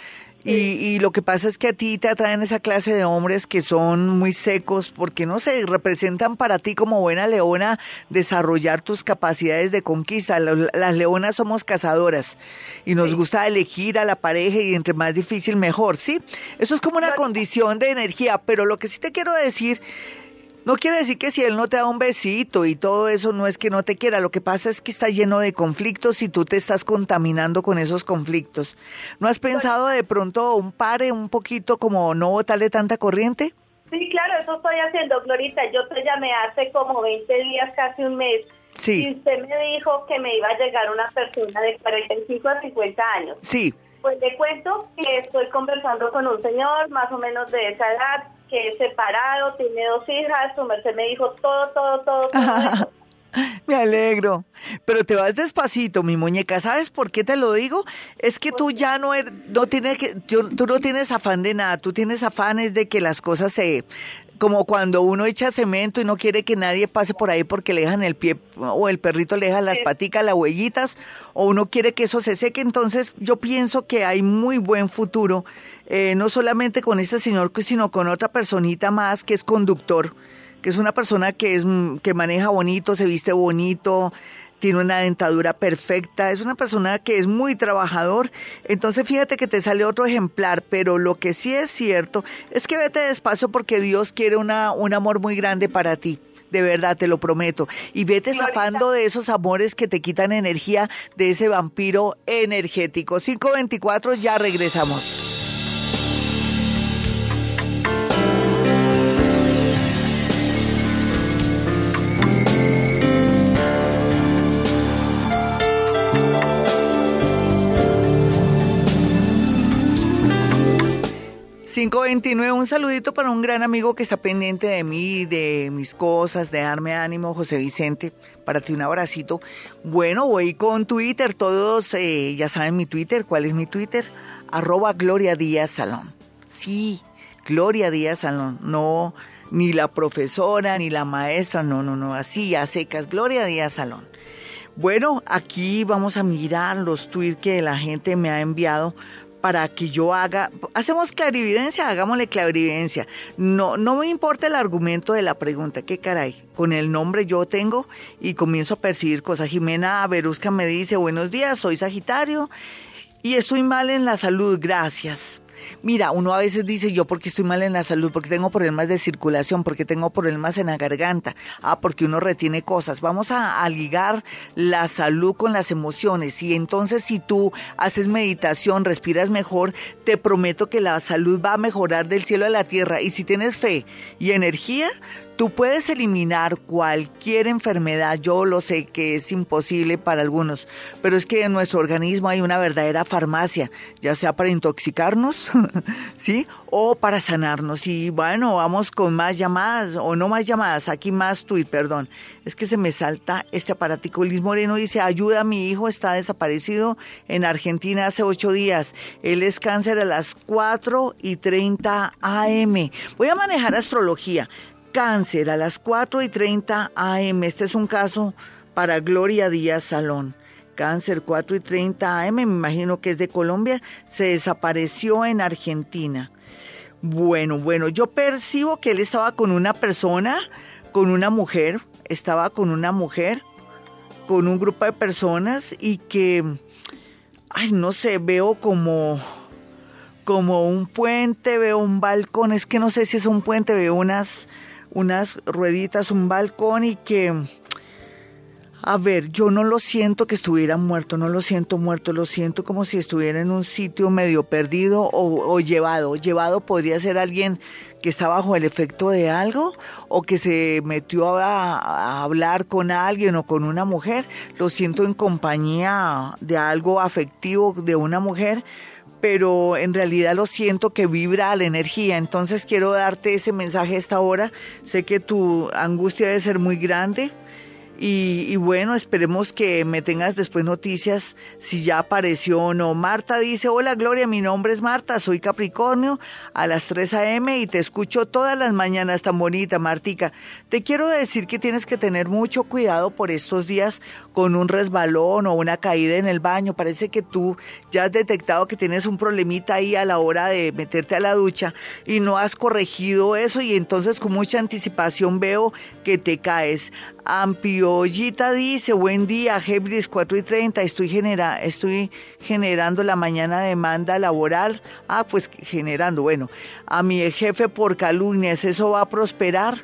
y, lo que pasa es que a ti te atraen esa clase de hombres que son muy secos porque, no sé, representan para ti como buena leona desarrollar tus capacidades de conquista. Las, leonas somos cazadoras y nos gusta elegir a la pareja y entre más difícil mejor, ¿sí? Eso es como una condición de energía, pero lo que sí te quiero decir no quiere decir que si él no te da un besito y todo eso no es que no te quiera, lo que pasa es que está lleno de conflictos y tú te estás contaminando con esos conflictos. ¿No has pensado de pronto un pare un poquito como no botarle tanta corriente? Sí, claro, eso estoy haciendo, Glorita. Yo te llamé hace como 20 días, casi un mes. Sí. Y usted me dijo que me iba a llegar una persona de 45 a 50 años. Sí. Pues le cuento que estoy conversando con un señor más o menos de esa edad, que es separado, tiene dos hijas, su merced me dijo todo, todo, todo. *laughs* Me alegro. Pero te vas despacito, mi muñeca. ¿Sabes por qué te lo digo? Es que tú ya no, er, no tienes que, tú no tienes afán de nada. Tú tienes afanes de que las cosas se, como cuando uno echa cemento y no quiere que nadie pase por ahí porque le dejan el pie o el perrito le deja las paticas, las huellitas, o uno quiere que eso se seque. Entonces yo pienso que hay muy buen futuro eh, no solamente con este señor, sino con otra personita más que es conductor, que es una persona que, es, mm, que maneja bonito, se viste bonito, tiene una dentadura perfecta, es una persona que es muy trabajador. Entonces fíjate que te sale otro ejemplar, pero lo que sí es cierto es que vete despacio porque Dios quiere una, un amor muy grande para ti. De verdad, te lo prometo. Y vete zafando de esos amores que te quitan energía de ese vampiro energético. 524, ya regresamos. 529, un saludito para un gran amigo que está pendiente de mí, de mis cosas, de darme ánimo, José Vicente, para ti un abracito. Bueno, voy con Twitter, todos eh, ya saben mi Twitter, ¿cuál es mi Twitter? Arroba Gloria Díaz Salón. Sí, Gloria Díaz Salón, no ni la profesora, ni la maestra, no, no, no, así a secas, Gloria Díaz Salón. Bueno, aquí vamos a mirar los tweets que la gente me ha enviado para que yo haga, hacemos clarividencia, hagámosle clarividencia. No, no me importa el argumento de la pregunta, qué caray, con el nombre yo tengo y comienzo a percibir cosas. Jimena Berusca me dice, buenos días, soy Sagitario y estoy mal en la salud, gracias. Mira, uno a veces dice, yo porque estoy mal en la salud, porque tengo problemas de circulación, porque tengo problemas en la garganta, ah, porque uno retiene cosas. Vamos a, a ligar la salud con las emociones. Y entonces si tú haces meditación, respiras mejor, te prometo que la salud va a mejorar del cielo a la tierra. Y si tienes fe y energía, Tú puedes eliminar cualquier enfermedad, yo lo sé que es imposible para algunos, pero es que en nuestro organismo hay una verdadera farmacia, ya sea para intoxicarnos, *laughs* ¿sí? O para sanarnos. Y bueno, vamos con más llamadas, o no más llamadas, aquí más tuit, perdón. Es que se me salta este aparatico. Liz Moreno dice, ayuda, mi hijo está desaparecido en Argentina hace ocho días. Él es cáncer a las 4 y 30 AM. Voy a manejar astrología cáncer a las 4 y 30 AM. Este es un caso para Gloria Díaz Salón. Cáncer 4 y 30 AM, me imagino que es de Colombia, se desapareció en Argentina. Bueno, bueno, yo percibo que él estaba con una persona, con una mujer, estaba con una mujer, con un grupo de personas y que, ay, no sé, veo como, como un puente, veo un balcón, es que no sé si es un puente, veo unas unas rueditas, un balcón y que, a ver, yo no lo siento que estuviera muerto, no lo siento muerto, lo siento como si estuviera en un sitio medio perdido o, llevado. Llevado podría ser alguien que está bajo el efecto de algo o que se metió a, hablar con alguien o con una mujer. Lo siento en compañía de algo afectivo de una mujer pero en realidad lo siento que vibra la energía. Entonces quiero darte ese mensaje a esta hora. Sé que tu angustia debe ser muy grande y, bueno, esperemos que me tengas después noticias si ya apareció o no. Marta dice, hola Gloria, mi nombre es Marta, soy Capricornio a las 3 a.m. y te escucho todas las mañanas tan bonita, Martica. Te quiero decir que tienes que tener mucho cuidado por estos días con un resbalón o una caída en el baño. Parece que tú ya has detectado que tienes un problemita ahí a la hora de meterte a la ducha y no has corregido eso y entonces con mucha anticipación veo que te caes. Ampiollita dice, buen día, Gebris 4 y 30, estoy, genera, estoy generando la mañana demanda laboral. Ah, pues generando, bueno, a mi jefe por calumnias, ¿eso va a prosperar?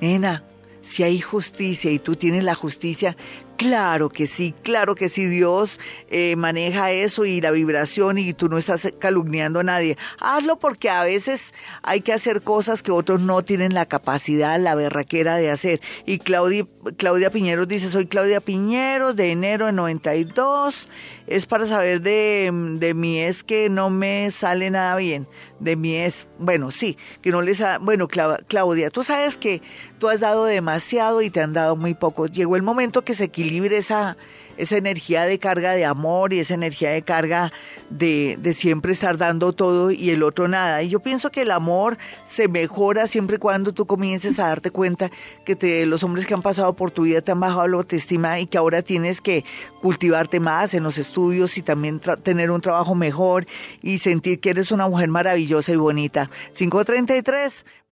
Nena, si hay justicia y tú tienes la justicia, Claro que sí, claro que sí, Dios eh, maneja eso y la vibración y tú no estás calumniando a nadie. Hazlo porque a veces hay que hacer cosas que otros no tienen la capacidad, la berraquera de hacer. Y Claudia, Claudia Piñeros dice, soy Claudia Piñeros de enero de 92 es para saber de, de mí es que no me sale nada bien. De mí es, bueno, sí, que no les ha, bueno, Claudia, tú sabes que tú has dado demasiado y te han dado muy poco. Llegó el momento que se equilibre esa, esa energía de carga de amor y esa energía de carga de, de, siempre estar dando todo y el otro nada. Y yo pienso que el amor se mejora siempre y cuando tú comiences a darte cuenta que los hombres que han pasado por tu vida te han bajado la autoestima y que ahora tienes que cultivarte más en los estudios y también tener un trabajo mejor y sentir que eres una mujer maravillosa y bonita. 533